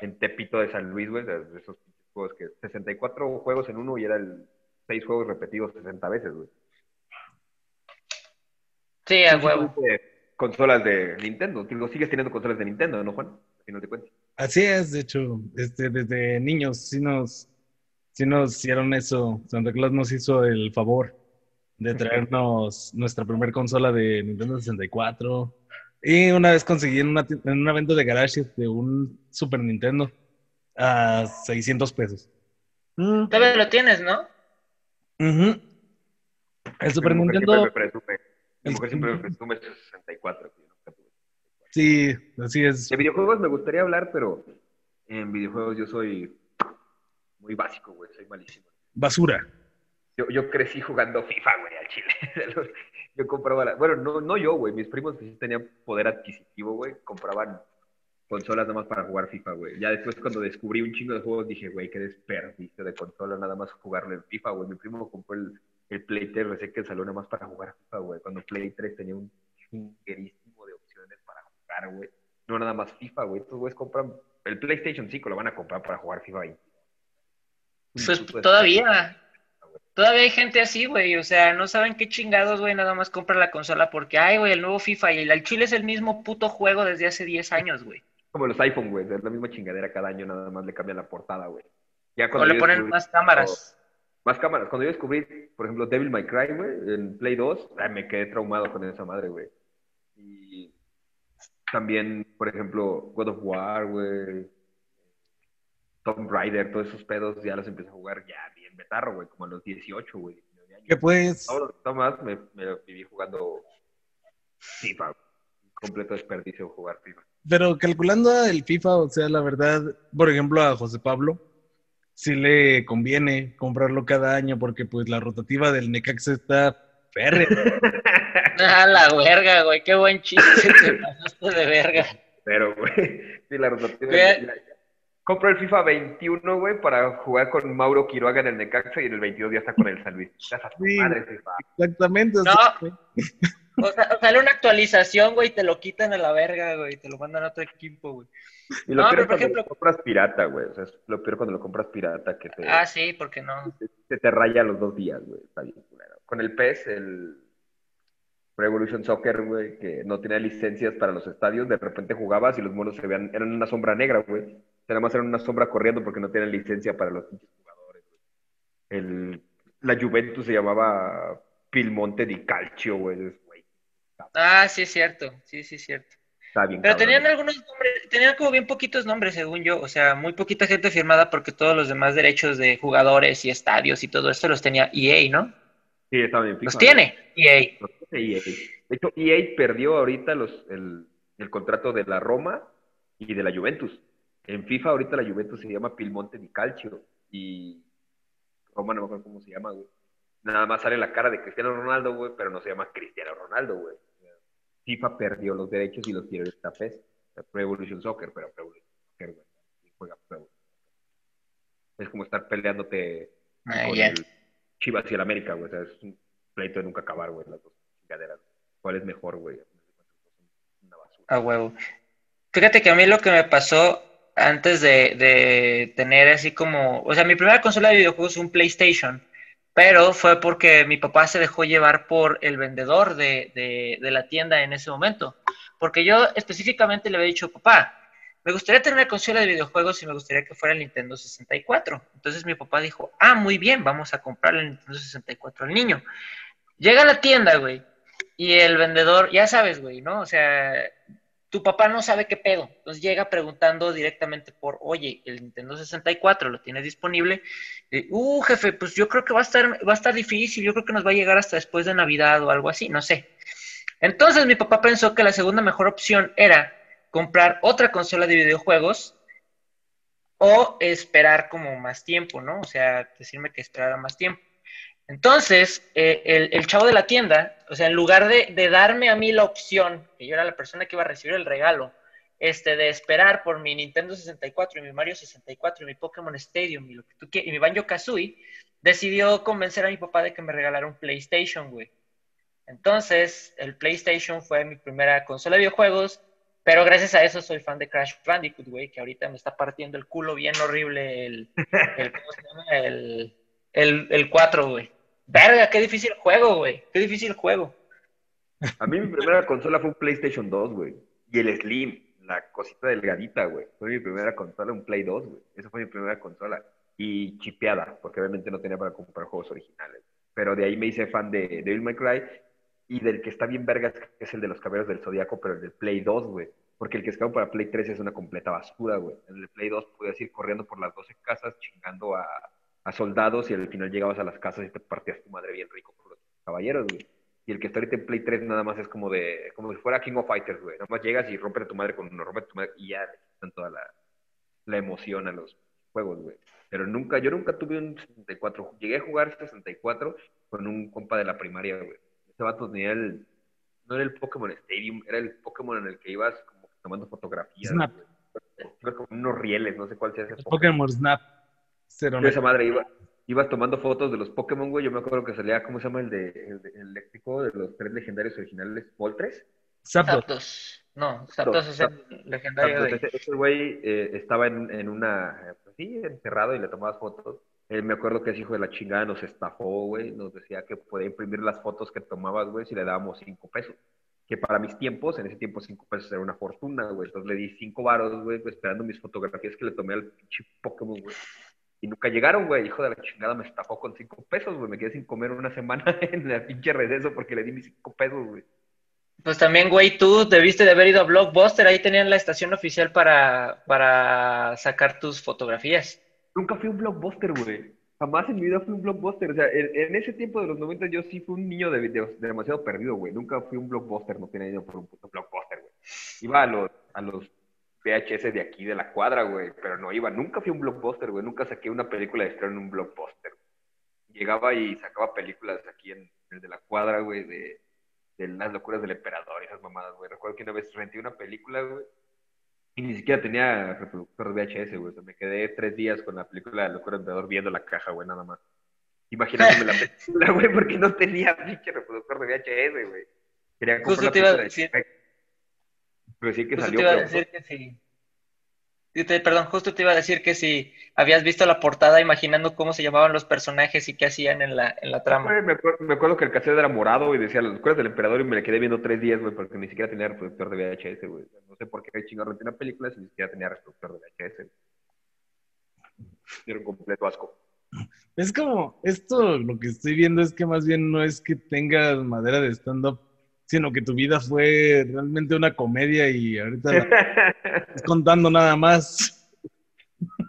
en Tepito de San Luis, güey. De esos juegos que 64 juegos en uno y era el 6 juegos repetidos 60 veces, güey. Sí, a huevo. Consolas de Nintendo. Digo, sigues teniendo consolas de Nintendo, ¿no, Juan? Al final de cuentas. Así es, de hecho, este, desde niños sí nos, sí nos hicieron eso. Santa Claus nos hizo el favor de traernos nuestra primera consola de Nintendo 64. Y una vez conseguí en, una en un evento de garage de un Super Nintendo a 600 pesos. Mm, Todavía lo tienes, ¿no? ujú. El Super Nintendo. Mi mujer siempre me presume su 64. que yo nunca tuve. sí, así es. De videojuegos me gustaría hablar, pero en videojuegos yo soy muy básico, güey. Soy malísimo. Basura. Yo, yo crecí jugando FIFA, güey, al chile. yo compraba la... Bueno, no, no yo, güey. Mis primos que sí tenían poder adquisitivo, güey, compraban consolas nada más para jugar FIFA, güey. Ya después cuando descubrí un chingo de juegos dije, güey, qué desperdicio de consola nada más jugarlo en FIFA, güey. Mi primo compró el, el Play 3 recién que salió nada más para jugar FIFA, güey. Cuando Play 3 tenía un chinguerísimo de opciones para jugar, güey. No nada más FIFA, güey. Estos güeyes compran... El PlayStation 5 lo van a comprar para jugar FIFA 20. Pues todavía. Todavía hay gente así, güey. O sea, no saben qué chingados, güey. Nada más compran la consola porque, ay, güey, el nuevo FIFA. Y el, el Chile es el mismo puto juego desde hace 10 años, güey. Como los iPhone, güey, es la misma chingadera cada año, nada más le cambian la portada, güey. Ya O le ponen más cámaras. Más cámaras. Cuando yo descubrí, por ejemplo, Devil May Cry, güey, en Play 2, ay, me quedé traumado con esa madre, güey. Y también, por ejemplo, God of War, güey. Tomb Raider, todos esos pedos ya los empecé a jugar ya bien betarro, güey, como a los 18, güey, 19 años. Que pues, los demás me, me viví jugando FIFA. Completo desperdicio jugar FIFA. pero calculando el FIFA, o sea, la verdad, por ejemplo, a José Pablo, sí le conviene comprarlo cada año porque pues la rotativa del Necaxa está férrea. Ah, la verga, güey. Qué buen chiste. Te pasaste de verga. Pero, güey, sí, la rotativa. Ya- Compro el FIFA 21, güey, para jugar con Mauro Quiroga en el Necaxa y en el 22 ya está con el San Luis. Ya está tu Sí. madre, FIFA. Exactamente. o No. sea, güey. O sea, sale una actualización, güey, y te lo quitan a la verga, güey, te lo mandan a otro equipo, güey. Y lo No, peor pero es por cuando ejemplo- lo compras pirata, güey. O sea, es lo peor cuando lo compras pirata, que te, Ah, sí, porque no. se te raya los dos días, güey. Está bien, culero. Con el PES, el Pro Evolution Soccer, güey, que no tenía licencias para los estadios, de repente jugabas y los monos se veían, eran una sombra negra, güey. Nada más eran una sombra corriendo porque no tenían licencia para los pinches jugadores, güey. El, la Juventus se llamaba Pilmonte di Calcio, güey, Ah, sí, es cierto, sí, sí, es cierto. Está bien. Pero cabrón. tenían algunos nombres, tenían como bien poquitos nombres, según yo, o sea, muy poquita gente firmada porque todos los demás derechos de jugadores y estadios y todo esto los tenía EA, ¿no? Sí, estaban en FIFA. Los tiene EA. Los tiene EA. De hecho, EA perdió ahorita los, el, el contrato de la Roma y de la Juventus. En FIFA ahorita la Juventus se llama Pilmonte di Calcio y Roma no me acuerdo cómo se llama, güey. Nada más sale la cara de Cristiano Ronaldo, güey, pero no se llama Cristiano Ronaldo, güey. FIFA perdió los derechos y los quiere esta PES. Pro Evolution Soccer, pero Pro Evolution Soccer, güey. Juega Pro Evolution Soccer. Es como estar peleándote Ah, con el Chivas y el América, güey. O sea, es un pleito de nunca acabar, güey, las dos chingaderas. ¿Cuál es mejor, güey? Una basura. A huevo. Fíjate que a mí lo que me pasó antes de, de tener así como, o sea, mi primera consola de videojuegos fue un PlayStation, pero fue porque mi papá se dejó llevar por el vendedor de, de, la tienda en ese momento. Porque yo específicamente le había dicho, papá, me gustaría tener una consola de videojuegos y me gustaría que fuera el Nintendo 64. Entonces mi papá dijo, ah, muy bien, vamos a comprarle el Nintendo 64 al niño. Llega a la tienda, güey, y el vendedor, ya sabes, güey, ¿no? O sea, tu papá no sabe qué pedo. Entonces llega preguntando directamente por, oye, el Nintendo 64 lo tienes disponible. Uh, jefe, pues yo creo que va a estar, va a estar difícil, yo creo que nos va a llegar hasta después de Navidad o algo así, no sé. Entonces mi papá pensó que la segunda mejor opción era comprar otra consola de videojuegos o esperar como más tiempo, ¿no? O sea, decirme que esperara más tiempo. Entonces, eh, el, chavo de la tienda, o sea, en lugar de, darme a mí la opción, que yo era la persona que iba a recibir el regalo, este, de esperar por mi Nintendo 64 y mi Mario 64 y mi Pokémon Stadium y, lo que tú quieras, y mi Banjo Kazooie, decidió convencer a mi papá de que me regalara un PlayStation, güey. Entonces, el PlayStation fue mi primera consola de videojuegos, pero gracias a eso soy fan de Crash Bandicoot, güey, que ahorita me está partiendo el culo bien horrible el, el. El, el, el 4, güey. Verga, qué difícil juego, güey. Qué difícil juego. A mí mi primera consola fue un PlayStation 2, güey. Y el Slim, la cosita delgadita, güey. Fue mi primera consola, un Play 2, güey. Esa fue mi primera consola. Y chipeada, porque obviamente no tenía para comprar juegos originales. Pero de ahí me hice fan de Devil May Cry y del que está bien vergas, que es el de los caballeros del Zodíaco, pero el del Play 2, güey. Porque el que escapó para Play 3 es una completa basura, güey. En el Play 2 puedes ir corriendo por las 12 casas chingando a, a soldados y al final llegabas a las casas y te partías tu madre bien rico por los caballeros, güey. Y el que está ahorita en Play 3 nada más es como de, como si fuera King of Fighters, güey. Nada más llegas y rompes a tu madre con uno, rompes a tu madre y ya le quitan toda la, la emoción a los juegos, güey. Pero nunca, yo nunca tuve un 64. Llegué a jugar 64 con un compa de la primaria, güey. Ese vato tenía el, no era el Pokémon Stadium, era el Pokémon en el que ibas como tomando fotografías. Snap. Güey. Como unos rieles, no sé cuál sea ese el Pokémon Snap. Cero, esa madre iba, ibas tomando fotos de los Pokémon, güey. Yo me acuerdo que salía, ¿cómo se llama el de el, de, el eléctrico de los tres legendarios originales? ¿Voltres? Zapdos. No, Zapdos es el legendario Zapdos. de... Ese, ese güey eh, estaba en, en una, pues sí, encerrado y le tomabas fotos. Eh, me acuerdo que ese hijo de la chingada nos estafó, güey. Nos decía que podía imprimir las fotos que tomabas, güey, si le dábamos cinco pesos. Que para mis tiempos, en ese tiempo cinco pesos era una fortuna, güey. Entonces le di cinco varos, güey, esperando mis fotografías que le tomé al pinche Pokémon, güey. Y nunca llegaron, güey. Hijo de la chingada me estafó con cinco pesos, güey. Me quedé sin comer una semana en la pinche receso porque le di mis cinco pesos, güey. Pues también, güey, tú debiste de haber ido a Blockbuster. Ahí tenían la estación oficial para, para sacar tus fotografías. Nunca fui un Blockbuster, güey. Jamás en mi vida fui un Blockbuster. O sea, en, en ese tiempo de los 90 yo sí fui un niño de, de, de demasiado perdido, güey. Nunca fui un Blockbuster. No tenía dinero por un puto Blockbuster, güey. Iba a los, a los VHS de aquí de la cuadra, güey, pero no iba, nunca fui un blockbuster, güey, nunca saqué una película de estreno en un blockbuster. Llegaba y sacaba películas aquí en el de la cuadra, güey, de, de las locuras del emperador y esas mamadas, güey. Recuerdo que una vez renté una película, güey, Y ni siquiera tenía reproductor de VHS, güey. O sea, me quedé tres días con la película de Locura Emperador viendo la caja, güey, nada más. Imaginándome la película, güey, porque no tenía pinche reproductor de VHS, güey. Quería comprar Justo te iba a decir. Pero sí que Justo salió, te iba a decir que sí. Perdón, justo te iba a decir que si habías visto la portada imaginando cómo se llamaban los personajes y qué hacían en la, en la trama. Me acuerdo, me acuerdo que el cassette era morado y decía las locuras del emperador y me la quedé viendo tres días, güey, porque ni siquiera tenía reproductor de VHS, güey. No sé por qué chingado renté una película si ni siquiera tenía reproductor de VHS. Era un completo asco. Es como, esto lo que estoy viendo es que más bien no es que tengas madera de stand-up, sino que tu vida fue realmente una comedia y ahorita la estás contando nada más.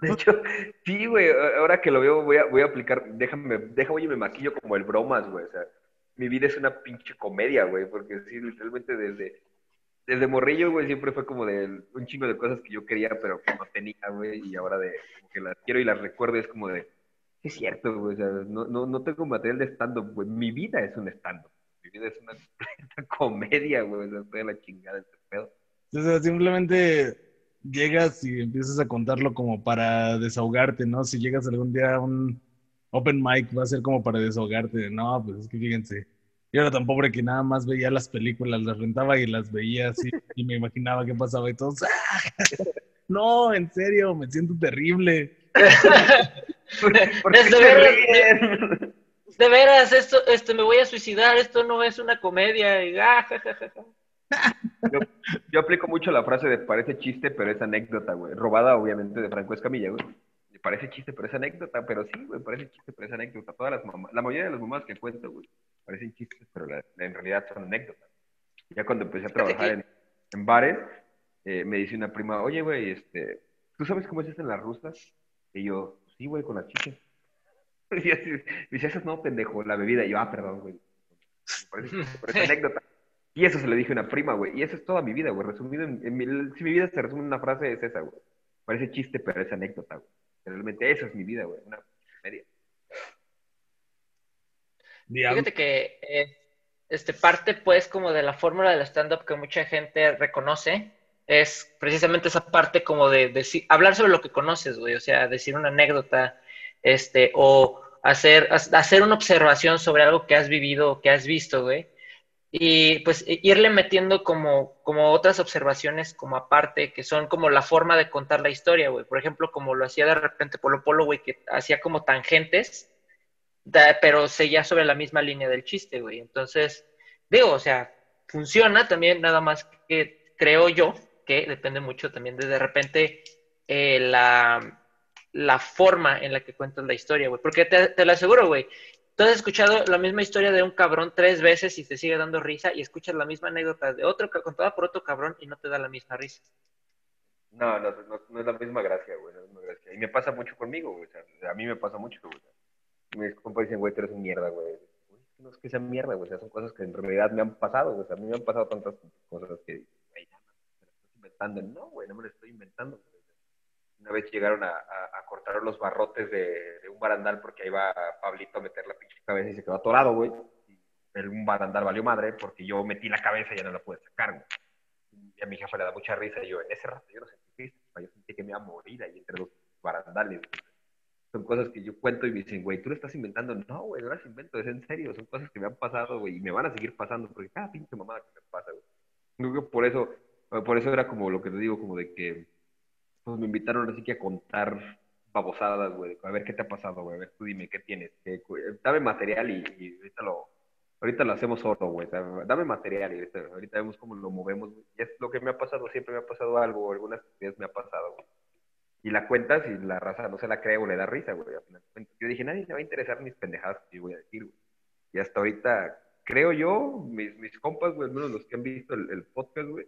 De hecho, sí, güey, ahora que lo veo voy a, voy a aplicar, déjame, déjame, oye, me maquillo como el bromas, güey, o sea, mi vida es una pinche comedia, güey, porque sí, literalmente desde, desde morrillo, güey, siempre fue como de un chingo de cosas que yo quería, pero que no tenía, güey, y ahora de, como que las quiero y las recuerdo, es como de, es cierto, güey, o sea, no, no, no tengo material de stand-up, güey, mi vida es un stand-up, mi vida es una, una comedia, güey, o sea, estoy a la chingada este pedo. O sea, simplemente llegas y empiezas a contarlo como para desahogarte, ¿no? Si llegas algún día a un open mic, va a ser como para desahogarte. No, pues es que fíjense, yo era tan pobre que nada más veía las películas, las rentaba y las veía así y me imaginaba qué pasaba y todos, ¡ah! No, en serio, me siento terrible. ¿Por qué veras, ríen? De veras, esto, este, me voy a suicidar, esto no es una comedia. y, ah, ja, ja, ja, ja. Yo, yo aplico mucho la frase de parece chiste, pero es anécdota, güey. Robada, obviamente, de Franco Escamilla, güey. Parece chiste, pero es anécdota, pero sí, güey, parece chiste, pero es anécdota. Todas las mamás, la mayoría de las mamás que cuento, güey, parecen chistes, pero la- en realidad son anécdotas. Ya cuando empecé a trabajar en, en bares, eh, me dice una prima, oye, güey, este, ¿tú sabes cómo se hacen las rustas? Y yo, sí, güey, con las chiches. Y así, me dice, eso no, pendejo, la bebida. Y yo, ah, perdón, güey. Me parece chiste, pero es anécdota. Y eso se lo dije a una prima, güey. Y eso es toda mi vida, güey. Resumido en, en mi, si mi vida se resume en una frase, es esa, güey. Parece chiste, pero es anécdota, güey. Realmente eso es mi vida, güey. Una media. Fíjate que eh, este parte pues como de la fórmula del stand-up que mucha gente reconoce es precisamente esa parte como de decir, hablar sobre lo que conoces, güey, o sea, decir una anécdota, este, o hacer, hacer una observación sobre algo que has vivido que has visto, güey, y pues i- irle metiendo como, como otras observaciones como aparte, que son como la forma de contar la historia, güey, por ejemplo, como lo hacía de repente Polo Polo, güey, que hacía como tangentes, pero seguía sobre la misma línea del chiste, güey. Entonces, digo, o sea, funciona también, nada más que creo yo que depende mucho también de de repente eh, la, la forma en la que cuentas la historia, güey. Porque te, te lo aseguro, güey. Tú has escuchado la misma historia de un cabrón tres veces y te sigue dando risa y escuchas la misma anécdota de otro contada por otro cabrón y no te da la misma risa. No, no, no, no es la misma gracia, güey. No es la misma gracia. Y me pasa mucho conmigo, güey. Sea, a mí me pasa mucho, güey. Mis compas dicen, güey, tú eres un mierda, güey. No es que sean mierda, güey. Sea, son cosas que en realidad me han pasado, güey. Sea, a mí me han pasado tantas cosas que, güey, ya, me lo estás inventando. No, güey, no me lo estoy inventando. Una vez llegaron a, a- cortar los barrotes de, un barandal porque ahí va Pablito a meter la pinche cabeza y se quedó atorado, güey. Un barandal valió madre porque yo metí la cabeza y ya no la pude sacar, güey. Y a mi jefa le da mucha risa y yo en ese rato yo no sentí triste, yo sentí que me iba a morir ahí entre los barandales. güey. Son cosas que yo cuento y me dicen, güey, tú lo estás inventando. No, güey, no las invento, es en serio. Son cosas que me han pasado, güey, y me van a seguir pasando porque cada pinche mamada que me pasa, güey. Creo que por eso, por eso era como lo que te digo, como de que pues me invitaron así que a contar babosadas, güey. A ver qué te ha pasado, güey. A ver, tú dime qué tienes. cu- dame material y, ahorita lo ahorita lo hacemos solo, güey. Dame material y ahorita, vemos cómo lo movemos, güey. Y es lo que me ha pasado, siempre me ha pasado algo, algunas veces me ha pasado, güey. Y la cuentas y la raza no se la cree o le da risa, güey. Yo dije, nadie le va a interesar mis pendejadas que yo voy a decir, güey. Y hasta ahorita, creo yo, mis, mis compas, güey, al menos los que han visto el, el podcast, güey,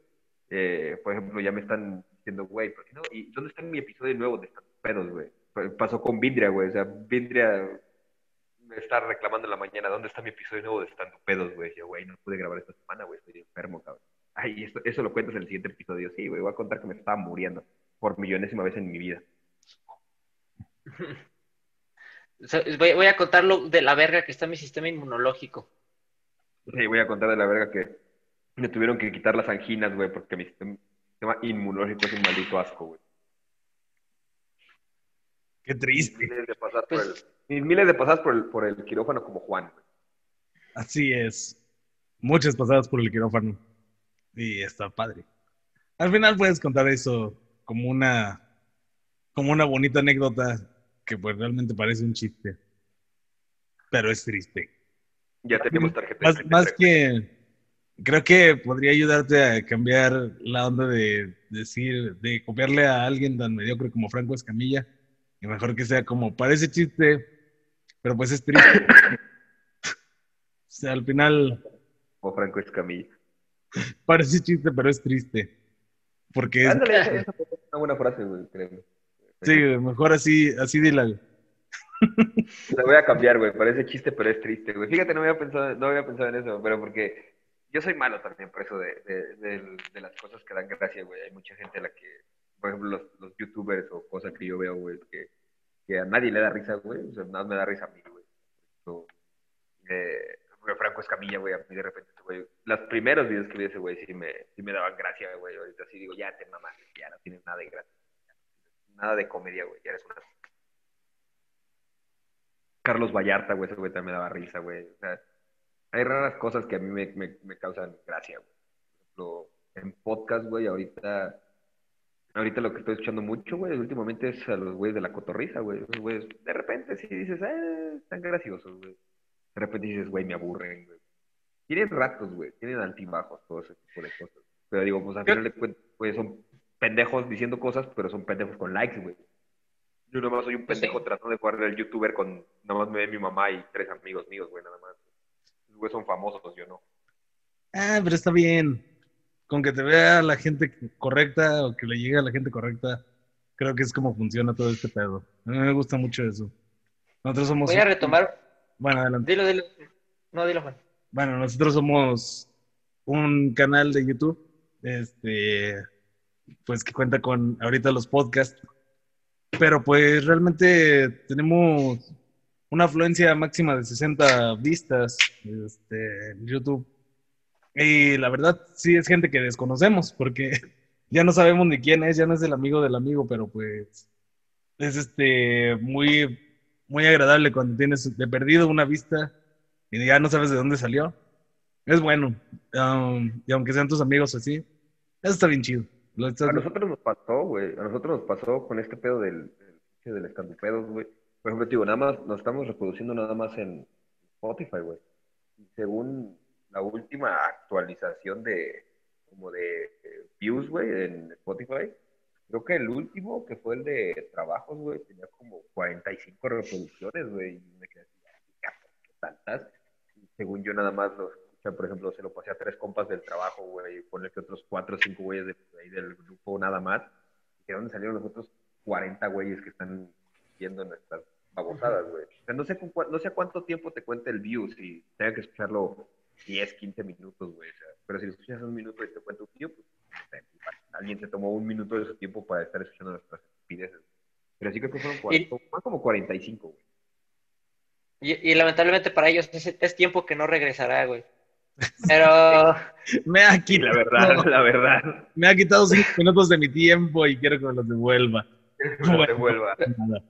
eh, por ejemplo, ya me están diciendo, güey, ¿por qué no? ¿Y dónde está mi episodio nuevo de estos pedos, güey? Pa- Pasó con Vindria, güey. O sea, Vindria me está reclamando en la mañana, ¿dónde está mi episodio nuevo de Estando Pedos, güey? Yo, güey, no pude grabar esta semana, güey, estoy enfermo, cabrón. Ay, eso, eso lo cuentas en el siguiente episodio. Sí, güey, voy a contar que me estaba muriendo por millonésima vez en mi vida. Voy a contar lo de la verga que está mi sistema inmunológico. Sí, voy a contar de la verga que me tuvieron que quitar las anginas, güey, porque mi sistema, sistema inmunológico es un maldito asco, güey. Qué triste. Miles de pasadas por el, Pues- y miles de pasadas por el, por el quirófano como Juan, güey. Así es. Muchas pasadas por el quirófano. Y está padre. Al final puedes contar eso como una, como una bonita anécdota que pues realmente parece un chiste. Pero es triste. Ya tenemos tarjeta Más, más que creo que podría ayudarte a cambiar la onda de decir, de copiarle a alguien tan mediocre como Franco Escamilla. Y mejor que sea como, parece chiste, pero pues es triste. o sea, al final O Franco Escamilla. parece chiste, pero es triste. Porque es- Ándale, esa esa fue una buena frase, güey, créeme. sí, mejor así, así dila. La voy a cambiar, güey. Parece chiste, pero es triste, güey. Fíjate, no había pensado, no había pensado en eso, pero porque yo soy malo también por eso de, de, de- las cosas que dan gracia, güey. Hay mucha gente a la que, por ejemplo, los, youtubers o cosas que yo veo, güey, que, a nadie le da risa, güey. O sea, nada me da risa a mí, güey. Eh, Franco Escamilla, güey, a mí de repente, güey, los primeros videos que vi ese güey sí me, sí me daban gracia, güey. Ahorita sí digo, ya te mamaste, ya no tienes nada de gracia. Nada de comedia, güey. Ya eres una Carlos Vallarta, güey, ese güey también me daba risa, güey. O sea, hay raras cosas que a mí me, me, me causan gracia, güey. Por ejemplo, en podcast, güey, ahorita, ahorita lo que estoy escuchando mucho, güey, últimamente es a los güeyes de la cotorriza, güey. Esos güeyes, de repente sí dices, eh, están graciosos, güey. De repente dices, güey, me aburren, güey. Tienen ratos, güey, tienen altibajos, todo ese tipo de cosas. Pero digo, pues al final de cuentas, pues son pendejos diciendo cosas, pero son pendejos con likes, güey. Yo nomás soy un Pues pendejo sí. tratando de jugar del youtuber con nada más me ve mi mamá y tres amigos míos, güey, nada más. Güeyes son famosos, yo no. Ah, pero está bien. Con que te vea la gente correcta o que le llegue a la gente correcta, creo que es como funciona todo este pedo. A mí me gusta mucho eso. Nosotros somos. Voy a retomar. Bueno, adelante. Dilo, dilo. No, dilo, Juan. Bueno, nosotros somos un canal de YouTube, este, pues que cuenta con ahorita los podcasts, pero pues realmente tenemos una afluencia máxima de 60 vistas este, en YouTube. Y la verdad, sí es gente que desconocemos, porque ya no sabemos ni quién es, ya no es el amigo del amigo, pero pues es este muy, muy agradable cuando tienes de perdido una vista y ya no sabes de dónde salió. Es bueno. Um, y aunque sean tus amigos así, eso está bien chido. Lo estás- A nosotros nos pasó, güey. A nosotros nos pasó con este pedo del, del, del güey. Por ejemplo, digo, nada más, nos estamos reproduciendo nada más en Spotify, güey. Según la última actualización de, como de eh, views, güey, en Spotify, creo que el último, que fue el de trabajos, güey, tenía como 45 reproducciones, güey. Y me quedé así, "Ya, ¿por qué tantas? Según yo nada más lo escuchan, por ejemplo, se lo pasé a tres compas del trabajo, güey, ponle que otros cuatro o cinco güeyes de, ahí del grupo nada más. ¿Y de dónde salieron los otros 40 güeyes que están viendo nuestras babosadas, güey? O sea, no sé, con cua- no sé cuánto tiempo te cuenta el view, si tenga que escucharlo 10, 15 minutos, güey. o sea, pero si lo escuchas un minuto y te cuenta un view, pues alguien se tomó un minuto de su tiempo para estar escuchando nuestras estupideces. Pero sí creo que fueron Y- 40, más como 45, güey. Y, y lamentablemente para ellos es, es tiempo que no regresará, güey. Pero me, ha Y quitado, la verdad, la verdad, me ha quitado cinco minutos de mi tiempo y quiero que me los devuelva. no Bueno. te vuelva. Nada.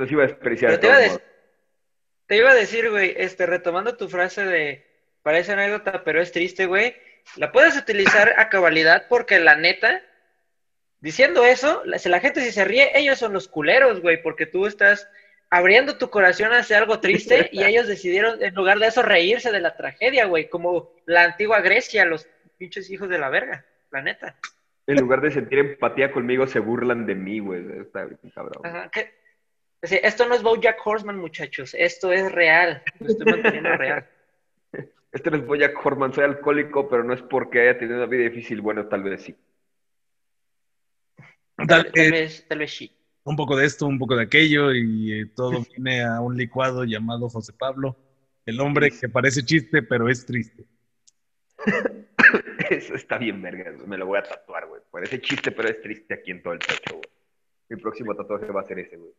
Los iba a despreciar. Pero te iba a de decir- te iba a decir, güey, este, retomando tu frase de parece anécdota, pero es triste, güey. La puedes utilizar a cabalidad porque la neta, diciendo eso, la, si la gente si se ríe, ellos son los culeros, güey, porque tú estás abriendo tu corazón hacia algo triste y ellos decidieron, en lugar de eso, reírse de la tragedia, güey, como la antigua Grecia, los pinches hijos de la verga, la neta. En lugar de sentir empatía conmigo, se burlan de mí, güey. Está bien, cabrón. Ajá, ¿qué? Esto no es Bojack Horseman, muchachos, esto es real, lo estoy manteniendo real. Este no es Boyack Horman, soy alcohólico, pero no es porque haya tenido una vida difícil. Bueno, tal vez sí. Tal- Tal, eh, vez, tal vez sí. un poco de esto, un poco de aquello y eh, todo viene a un licuado llamado José Pablo, el hombre que parece chiste pero es triste. Eso está bien, verga. Me lo voy a tatuar, güey. Parece chiste, pero es triste aquí en todo el pecho, güey. Mi próximo tatuaje va a ser ese, güey.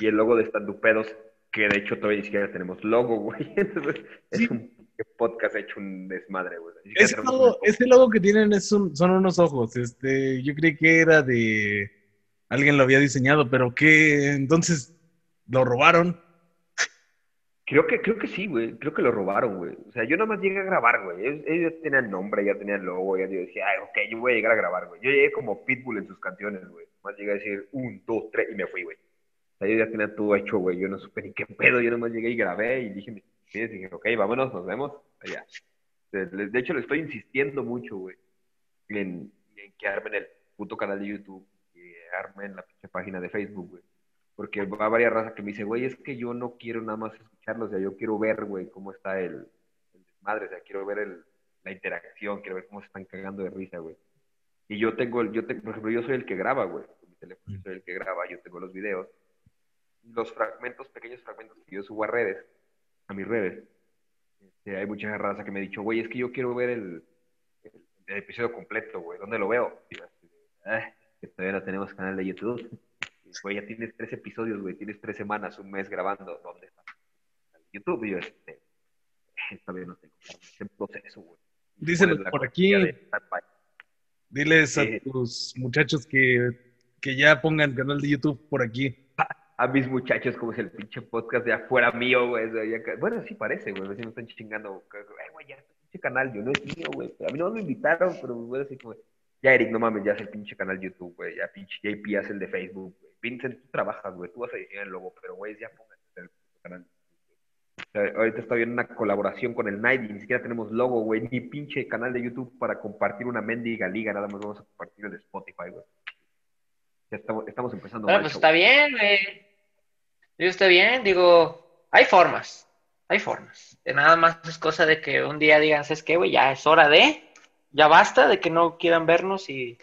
Y el logo de Standupedos, que de hecho todavía ni siquiera tenemos logo, güey. Entonces, es un podcast hecho un desmadre, güey. Ese logo, ese logo que tienen es un- son unos ojos. Este, yo creí que era de alguien lo había diseñado, pero que entonces lo robaron. Creo que, creo que sí, güey. Creo que lo robaron, güey. O sea, yo nada más llegué a grabar, güey. Ellos, ellos ya tenían nombre, ya tenían logo, ya yo decía, ay, ok, yo voy a llegar a grabar, güey. Yo llegué como Pitbull en sus canciones, güey. Más llegué a decir un, dos, tres y me fui, güey. Sea, ellos ya tenían todo hecho, güey. Yo no supe ni qué pedo. Yo nomás llegué y grabé y dije, pies, dije, ok, vámonos, nos vemos. Allá. De, hecho, le estoy insistiendo mucho, güey, en, en que armen el puto canal de YouTube y armen la pinche página de Facebook, güey. Porque va varias razas que me dice, güey, es que yo no quiero nada más escucharlo, o sea, yo quiero ver, güey, cómo está el, el desmadre, o sea, quiero ver el, la interacción, quiero ver cómo se están cagando de risa, güey. Y yo tengo, el, yo tengo, por ejemplo, yo soy el que graba, güey, con mi teléfono, yo soy el que graba, yo tengo los videos, los fragmentos, pequeños fragmentos que yo subo a redes, a mis redes. Este, hay mucha raza que me ha dicho, güey, es que yo quiero ver el, el, el episodio completo, güey, ¿dónde lo veo? Y yo "Ah, que todavía no tenemos canal de YouTube. Y, Güey, ya tienes tres episodios, güey, tienes tres semanas, un mes grabando, ¿dónde está? YouTube, y yo, este, todavía no tengo, en proceso, güey. Díselo por aquí. Diles a Sí. tus muchachos que, que ya pongan canal de YouTube por aquí. A mis muchachos como es el pinche podcast de afuera mío, güey. ya Bueno, sí parece, güey. Si me están chingando. "Ay, güey, ya este pinche canal, yo no es mío, güey. A mí no me invitaron, pero güey, así como. Ya, Eric, no mames, ya es el pinche canal YouTube, güey. Ya pinche JP hace el de Facebook, güey. Vincent, tú trabajas, güey. Tú vas a diseñar el logo, pero, güey, ya hacer el canal. O sea, ahorita está viendo una colaboración con el Night y ni siquiera tenemos logo, güey. Ni pinche canal de YouTube para compartir una mendiga liga. Nada más vamos a compartir el de Spotify, güey. Ya estamos, estamos empezando Bueno, mal, pues show. está bien, güey. Digo, está bien, digo, hay formas, hay formas. De nada más es cosa de que un día digan, ¿sabes qué, güey? Ya es hora de, ya basta de que no quieran vernos y,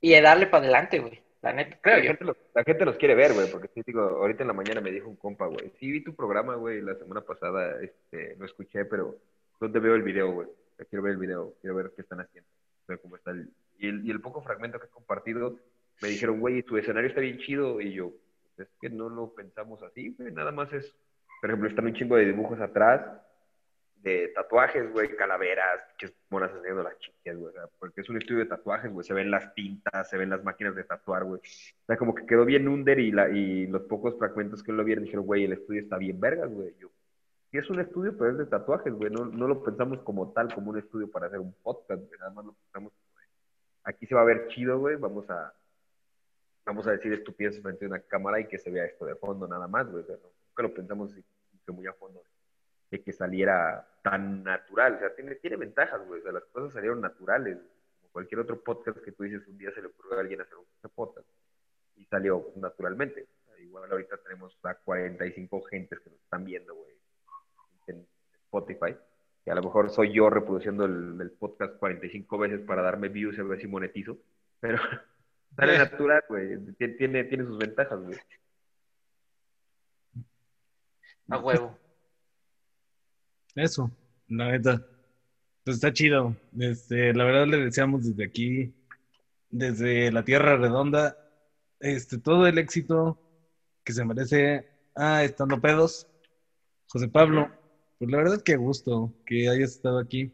y de darle para adelante, güey. La neta, creo La yo. gente, los, la gente los quiere ver, güey, porque sí, digo, ahorita en la mañana me dijo un compa, güey, sí vi tu programa, güey, la semana pasada, este, lo escuché, pero ¿dónde veo el video, güey? Quiero ver el video, quiero ver qué están haciendo, ver cómo está el... Y el, y el poco fragmento que he compartido, me dijeron, güey, tu escenario está bien chido, y yo, es que no lo pensamos así, güey, nada más es, por ejemplo, están un chingo de dibujos atrás, de tatuajes, güey, calaveras, monas haciendo las chiquias, güey, porque es un estudio de tatuajes, güey, se ven las tintas, se ven las máquinas de tatuar, güey. O sea, como que quedó bien under y, la, y los pocos fragmentos que lo vieron dijeron, güey, el estudio está bien vergas, güey. Yo, sí es un estudio, pero es de tatuajes, güey, no, no lo pensamos como tal, como un estudio para hacer un podcast, güey, nada más lo pensamos de, aquí se va a ver chido, güey, vamos a, vamos a decir estupideces frente a una cámara y que se vea esto de fondo, nada más, güey, o sea, nunca lo pensamos así, que muy a fondo de que saliera tan natural. O sea, tiene, tiene ventajas, güey. O sea, las cosas salieron naturales. Como cualquier otro podcast que tú dices, un día se le ocurrió a alguien hacer un podcast y salió naturalmente. O sea, igual ahorita tenemos a 45 gentes que nos están viendo, güey, en Spotify. Que a lo mejor soy yo reproduciendo el, el podcast 45 veces para darme views a ver si monetizo. Pero sale Eh. natural, güey. Tien- Tiene, tiene sus ventajas, güey. A huevo. Eso, la neta. Pues está chido. Este, la verdad le deseamos desde aquí, desde la Tierra Redonda, este, todo el éxito que se merece a Estando Pedos. José Pablo, pues la verdad que gusto que hayas estado aquí.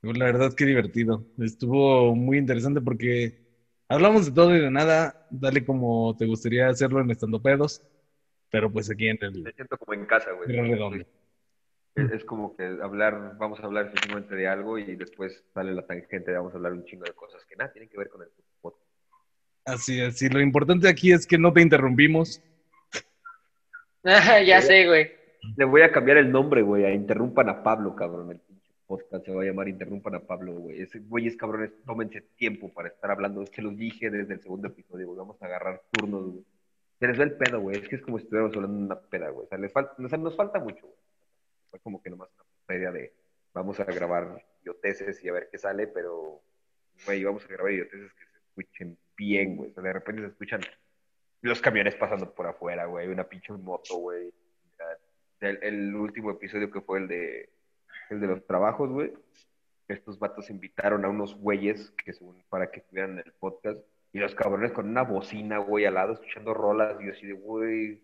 Pues la verdad que divertido. Estuvo muy interesante porque hablamos de todo y de nada, dale como te gustaría hacerlo en Estando Pedos, pero pues aquí en el Me siento como en casa, güey. Redonda. Es, es como que hablar, vamos a hablar efectivamente de algo y después sale la tangente de vamos a hablar un chingo de cosas que nada tienen que ver con el podcast. Así es, y lo importante aquí es que no te interrumpimos. ya sé, güey. Le voy a cambiar el nombre, güey, a Interrumpan a Pablo, cabrón. Se va a llamar Interrumpan a Pablo, güey. Ese güeyes cabrones, tómense tiempo para estar hablando. Se los dije desde el segundo episodio, güey. Vamos a agarrar turnos, güey. Se les ve el pedo, güey. Es que es como si estuviéramos hablando de una peda, güey. O sea, les falta, o nos falta mucho, güey. Fue como que nomás una idea de vamos a grabar idioteces y a ver qué sale, pero, güey, vamos a grabar idioteces que se escuchen bien, güey. O sea, de repente se escuchan los camiones pasando por afuera, güey, una pinche moto, güey. El, el último episodio que fue el de, el de los trabajos, güey. Estos vatos invitaron a unos güeyes que según para que estuvieran en el podcast y los cabrones con una bocina, güey, al lado, escuchando rolas y yo así de, güey.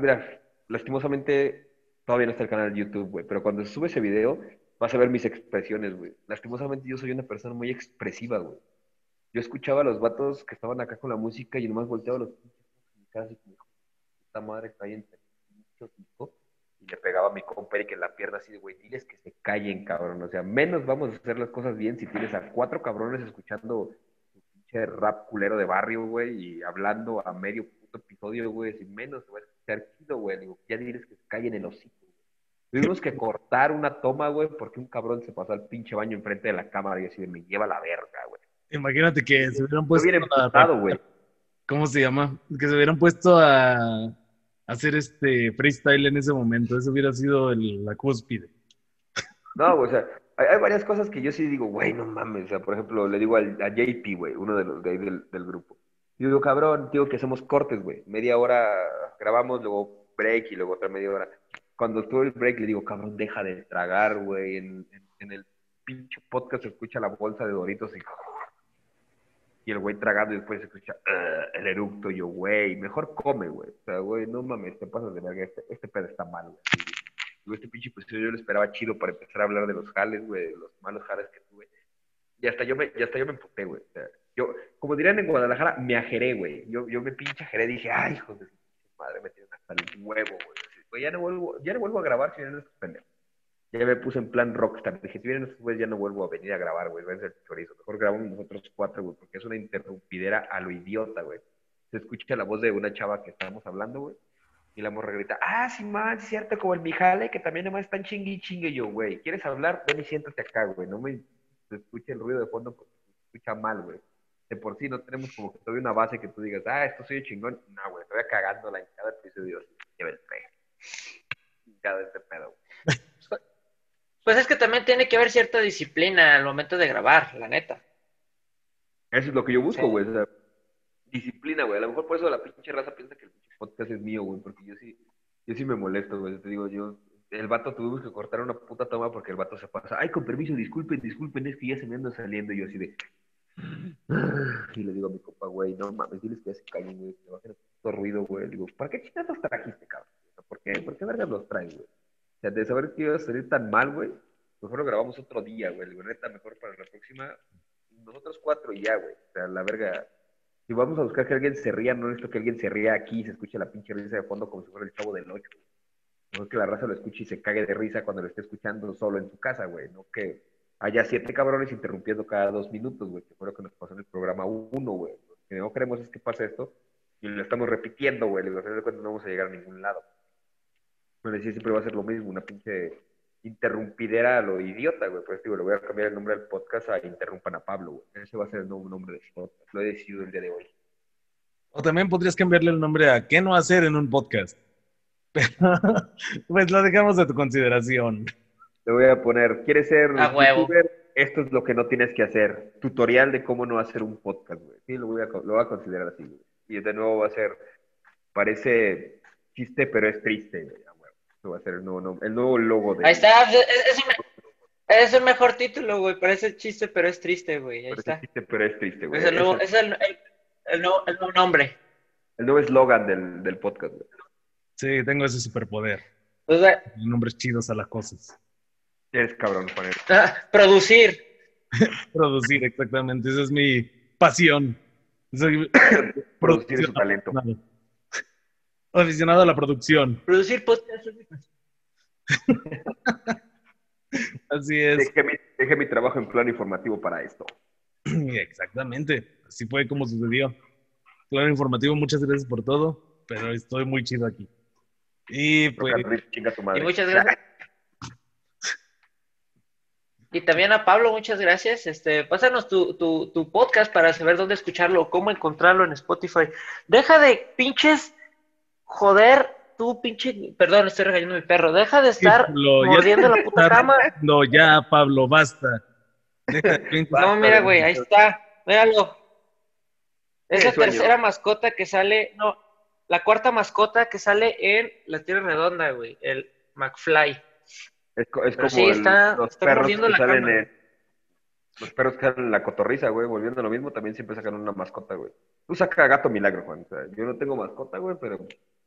Mira, lastimosamente todavía no está el canal de YouTube, güey, pero cuando sube ese video vas a ver mis expresiones, güey. Lastimosamente yo soy una persona muy expresiva, güey. Yo escuchaba a los vatos que estaban acá con la música y nomás volteaba a los pinches como, esta madre está ahí entre muchos hijos. Y le pegaba a mi compa Eric en la pierna así de, güey, diles que se callen, cabrón. O sea, menos vamos a hacer las cosas bien si tienes a cuatro cabrones escuchando tu pinche rap culero de barrio, güey, y hablando a medio puto episodio, güey, sin menos se va a escuchar chido, güey. Digo, ya diles que se callen el hocico, güey. Tuvimos que cortar una toma, güey, porque un cabrón se pasó al pinche baño enfrente de la cámara y así de, me lleva la verga, güey. Imagínate que se hubieran puesto bien a- güey. ¿Cómo se llama? Que se hubieran puesto a hacer este freestyle en ese momento. Eso hubiera sido el- la cúspide. No, o sea, hay, hay varias cosas que yo sí digo, güey, no mames. O sea, por ejemplo, le digo al, a JP, güey, uno de los de ahí del, del grupo. Yo digo, cabrón, digo que hacemos cortes, güey. Media hora grabamos, luego break y luego otra media hora. Cuando estuvo el break, le digo, cabrón, deja de tragar, güey. En, en, en el pinche podcast se escucha la bolsa de Doritos y... Y el güey tragando y después se escucha "Ugh", el eructo. Y yo, güey, mejor come, güey. O sea, güey, no mames, te pasas de verga. Este, este pedo está mal, güey. Digo, este pinche episodio yo lo esperaba chido para empezar a hablar de los jales, güey, de los malos jales que tuve. Y hasta yo me, y hasta yo me emputé, güey. O sea, yo, como dirían en Guadalajara, me ajeré, güey. Yo, yo me pinche ajeré, dije, ay, hijos de madre, me tienen hasta el huevo, güey. Ya no vuelvo, ya no vuelvo a grabar si vienen estos pendejos. Ya me puse en plan rockstar. Dije, si vienen estos güeyes, ya no vuelvo a venir a grabar, güey. Váyanse al chorizo. Mejor grabamos nosotros cuatro, güey, porque es una interrumpidera a lo idiota, güey. Se escucha la voz de una chava que estábamos hablando, güey. Y la morra grita, ah, sí, man, cierto, como el Mijale, que también nomás están chingue y chingue yo, güey. ¿Quieres hablar? Ven y siéntate acá, güey. No me se escuche el ruido de fondo porque se escucha mal, güey. De por sí no tenemos como que todavía una base que tú digas, ah, esto soy chingón. No, güey, estoy cagándola en cada episodio. Lleva el tren. Cada este pedo. güey. Pues es que también tiene que haber cierta disciplina al momento de grabar, la neta. Eso es lo que yo busco, Sí. güey. O sea, disciplina, güey. A lo mejor por eso la pinche raza piensa que el podcast es mío, güey. Porque yo sí, yo sí me molesto, güey. Te digo, yo, el vato tuvimos que cortar una puta toma porque el vato se pasa. Ay, con permiso, disculpen, disculpen, es que ya se me anda saliendo. Y yo así de. Y le digo a mi compa, güey, no mames, diles que ya se callen, güey. Que bajen puto ruido, güey. Le digo, ¿para qué chingados trajiste, cabrón? ¿Por qué? ¿Por qué vergas los traes, güey? O sea, de saber que iba a salir tan mal, güey. Mejor lo grabamos otro día, güey. Digo, neta, mejor para la próxima nosotros cuatro y ya, güey. O sea, la verga. Si vamos a buscar que alguien se ría, no necesito que alguien se ría aquí y se escuche la pinche risa de fondo como si fuera el chavo del 8. No que la raza lo escuche y se cague de risa cuando lo esté escuchando solo en su casa, güey. No que haya siete cabrones interrumpiendo cada dos minutos, güey. Que fue lo que nos pasó en el programa uno, güey. Lo que no queremos es que pase esto y lo estamos repitiendo, güey. De cuentas no vamos a llegar a ningún lado. Pero sí, siempre va a ser lo mismo, una pinche interrumpidera a lo idiota, güey. Pues digo, le voy a cambiar el nombre del podcast a Interrumpan a Pablo, güey. Ese va a ser el nuevo nombre del podcast. Lo he decidido el día de hoy. O también podrías cambiarle el nombre a ¿Qué no hacer en un podcast? Pero, pues lo dejamos a tu consideración. Le voy a poner, ¿quieres ser A huevo. youtuber? Esto es lo que no tienes que hacer. Tutorial de cómo no hacer un podcast, güey. Sí, lo voy a, lo voy a considerar así, güey. Y de nuevo va a ser, parece chiste, pero es triste, güey. Eso va a ser el nuevo, el nuevo logo de... Ahí está, es, es un, es mejor título, güey. Parece chiste, pero es triste, güey. Ahí Parece está. chiste, pero es triste, güey. Es el nuevo, Es el, el, el nuevo, el nuevo nombre. el nuevo eslogan del, del podcast, güey. Sí, tengo ese superpoder. O sea, Nombres chidos a las cosas. Eres cabrón, Juanero. ah, producir. Producir, exactamente. Esa es mi pasión. Soy Producir es su talento. aficionado. Aficionado a la producción. Producir podcast. Así es. Dejé mi, dejé mi trabajo en plano informativo para esto. Exactamente. Así fue como sucedió. Claro, informativo, muchas gracias por todo, pero estoy muy chido aquí. Y pues. Y muchas gracias. Y también a Pablo, muchas gracias. Este, pásanos tu, tu, tu podcast para saber dónde escucharlo, cómo encontrarlo en Spotify. Deja de pinches joder, tú pinche, perdón, estoy regañando a mi perro. Deja de estar Pablo, ya mordiendo la puta cama. no, ya, Pablo, basta. Deja de- No, mira, güey, ahí está. Míralo. Es la sueño. tercera mascota que sale, no, la cuarta mascota que sale en la Tierra Redonda, güey, el McFly. Es, co- es como sí, el- está- los está perros mordiendo que la salen cama. en... Los perros que salen en la cotorriza, güey, volviendo a lo mismo, también siempre sacan una mascota, güey. Tú saca gato milagro, Juan. O sea, yo no tengo mascota, güey, pero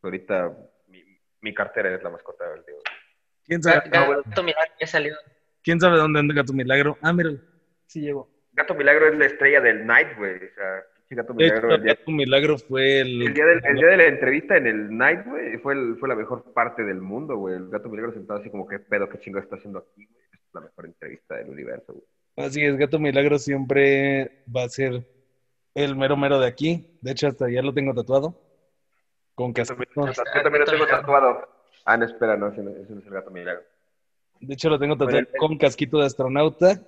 ahorita mi, mi cartera es la mascota del tío. ¿Quién sabe, Gato Milagro ya salió. ¿Quién sabe dónde anda Gato Milagro? Ah, mira, sí llegó. Gato Milagro es la estrella del Night, güey. O sea, Gato hecho, Milagro. El día, Gato Milagro fue el... el día del- el día de la entrevista en el Night, güey, fue, el- fue la mejor parte del mundo, güey. El Gato Milagro sentado así como, ¿qué pedo, qué chingo está haciendo aquí, güey? Es la mejor entrevista del universo, güey. Así es, Gato Milagro siempre va a ser el mero mero de aquí. De hecho, hasta ya lo tengo tatuado. Con Yo casco. también, yo también lo tengo tatuado. Ah, no, espera, no, ese no, ese no es el Gato Milagro. De hecho, lo tengo tatuado con casquito de astronauta.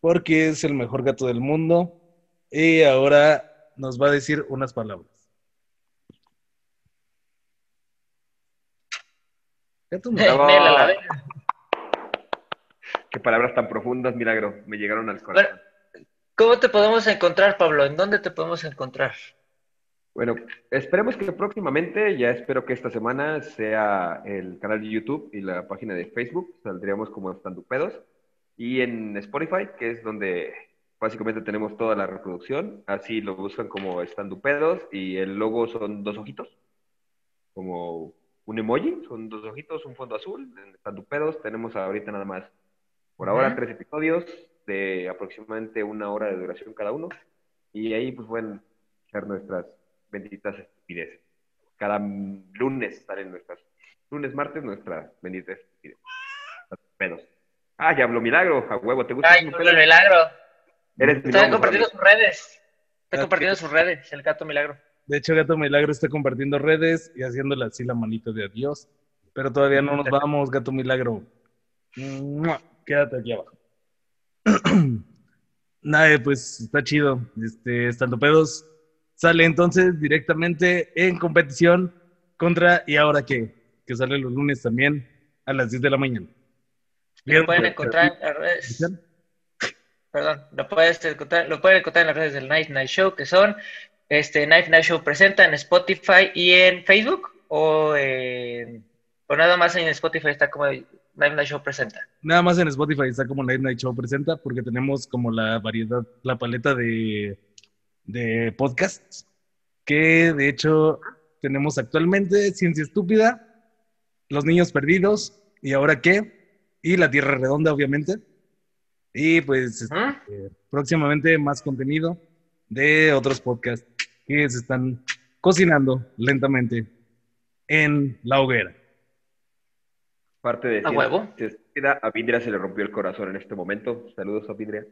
Porque es el mejor gato del mundo. Y ahora nos va a decir unas palabras. Gato Milagro. Qué palabras tan profundas, Milagro. Me llegaron al corazón. ¿Cómo te podemos encontrar, Pablo? ¿En dónde te podemos encontrar? Bueno, esperemos que próximamente, ya espero que esta semana sea el canal de YouTube y la página de Facebook, saldríamos como Estandupedos, y en Spotify, que es donde básicamente tenemos toda la reproducción, así lo buscan como Estandupedos y el logo son dos ojitos, como un emoji, son dos ojitos, un fondo azul, en Estandupedos tenemos ahorita nada más, por ahora, Ujú. tres episodios de aproximadamente una hora de duración cada uno, y ahí pues pueden echar nuestras benditas estupideces. Cada lunes salen nuestras, lunes, martes, nuestra bendita estupidez. Pedos. Ah, ya habló Milagro, a huevo, ¿te gusta Ay, el Milagro. Eres Está compartiendo sus redes. Está Ah, compartiendo sus redes, el gato Milagro. De hecho, Gato Milagro está compartiendo redes y haciéndole así la manita de adiós. Pero todavía no nos vamos, Gato Milagro. Quédate aquí abajo. Nada, pues está chido. Este, Estando Pedos sale entonces directamente en competición contra ¿Y ahora qué? Que sale los lunes también a las 10 de la mañana. Lo pueden pues, encontrar en las redes. Perdón, lo, puedes encontrar, lo pueden encontrar en las redes del Night Night Show, que son este Night Night Show presenta en Spotify y en Facebook, o, en- o nada más en Spotify está como Night Night Show presenta. Nada más en Spotify está como Night Night Show presenta, porque tenemos como la variedad, la paleta de, de podcasts, que de hecho tenemos actualmente Ciencia Estúpida, Los Niños Perdidos, ¿y ahora qué? Y La Tierra Redonda, obviamente. Y pues este, ¿Mm? próximamente más contenido de otros podcasts que se están cocinando lentamente en la hoguera. Parte de A huevo. Ciencia Estúpida, a Vidria se le rompió el corazón en este momento. Saludos a Vidria.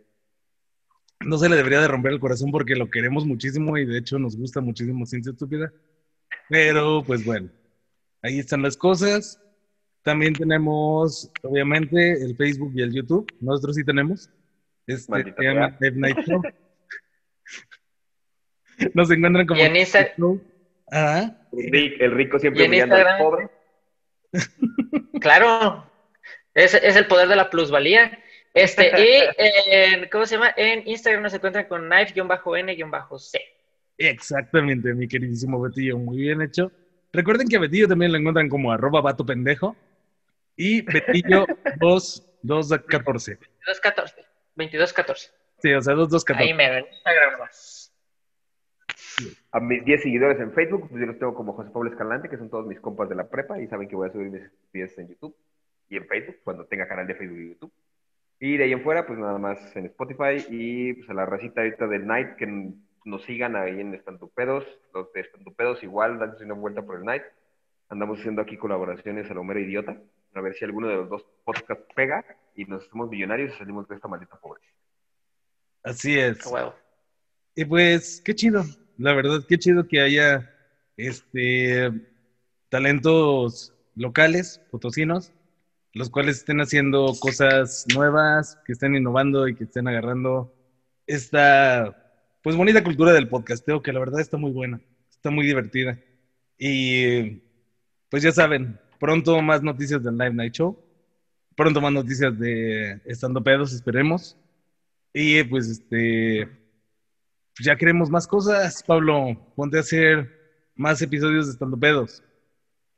No se le debería de romper el corazón porque lo queremos muchísimo y de hecho nos gusta muchísimo Ciencia Estúpida. Pero pues bueno, ahí están las cosas. También tenemos, obviamente, el Facebook y el YouTube. Nosotros sí tenemos. Este se llama. Dev Night Show. Nos encuentran como Y en Insta- Show. Ah, El rico, siempre en humillando al Instagram. pobre. Claro, es, es el poder de la plusvalía. Este, y en, ¿cómo se llama? En Instagram nos encuentran con knife-n-c. exactamente, mi queridísimo Betillo. Muy bien hecho. Recuerden que a Betillo también lo encuentran como arroba vato pendejo y Betillo 2214. 2214. 2214. Sí, o sea, 2214. Ahí me ven. Instagram más. A mis 10 seguidores en Facebook, pues yo los tengo como José Pablo Escalante, que son todos mis compas de la prepa y saben que voy a subir mis estupideces en YouTube y en Facebook, cuando tenga canal de Facebook y YouTube. Y de ahí en fuera, pues nada más en Spotify y pues a la racita ahorita del Night, que nos sigan ahí en Estantupedos. Los de Estantupedos igual, danse una vuelta por el Night. Andamos haciendo aquí colaboraciones a lo mero idiota, a ver si alguno de los dos podcasts pega y nos hacemos millonarios y salimos de esta maldita pobreza. Así es. Y pues, qué chido. La verdad, qué chido que haya este talentos locales, potosinos, los cuales estén haciendo cosas nuevas, que estén innovando y que estén agarrando esta pues bonita cultura del podcasteo, que la verdad está muy buena, está muy divertida. Y pues ya saben, pronto más noticias del Live Night Show, pronto más noticias de Estando Pedos, esperemos. Y pues este ya queremos más cosas, Pablo. Ponte a hacer más episodios de Estando Pedos.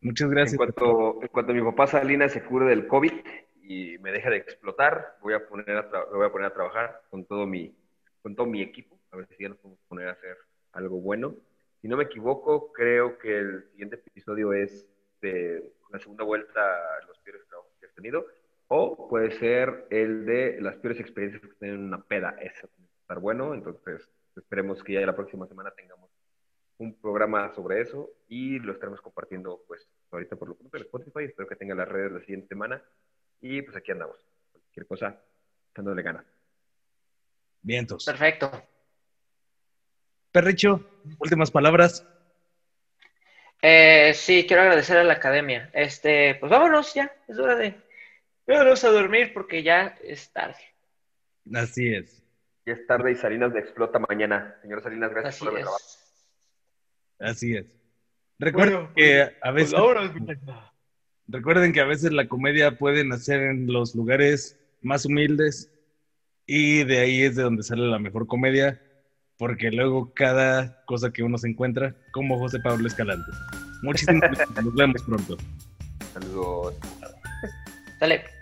Muchas En gracias. cuanto, en cuanto mi papá Salinas se cure del COVID y me deje de explotar, voy a poner a me voy a poner a trabajar con todo mi, con todo mi equipo, a ver si ya nos podemos poner a hacer algo bueno. Si no me equivoco, creo que el siguiente episodio es de la segunda vuelta los peores trabajos que has tenido. O puede ser el de las peores experiencias que tienen una peda. Ese va a estar bueno. Entonces, esperemos que ya la próxima semana tengamos un programa sobre eso y lo estaremos compartiendo, pues, ahorita por lo pronto en Spotify. Espero que tenga las redes la siguiente semana. Y pues aquí andamos. Cualquier cosa, dándole ganas. Vientos. Perfecto. Perricho, últimas palabras. Eh, sí, quiero agradecer a la academia. Este, pues vámonos ya, es hora de vámonos a dormir porque ya es tarde. Así es. Ya es tarde y Salinas de explota mañana. Señor Salinas, gracias Así por trabajo. Así es. Recuerden Bueno, que a Pues veces recuerden que a veces la comedia puede nacer en los lugares más humildes y de ahí es de donde sale la mejor comedia, porque luego cada cosa que uno se encuentra, como José Pablo Escalante. Muchísimas gracias. Nos vemos pronto. Saludos. Dale.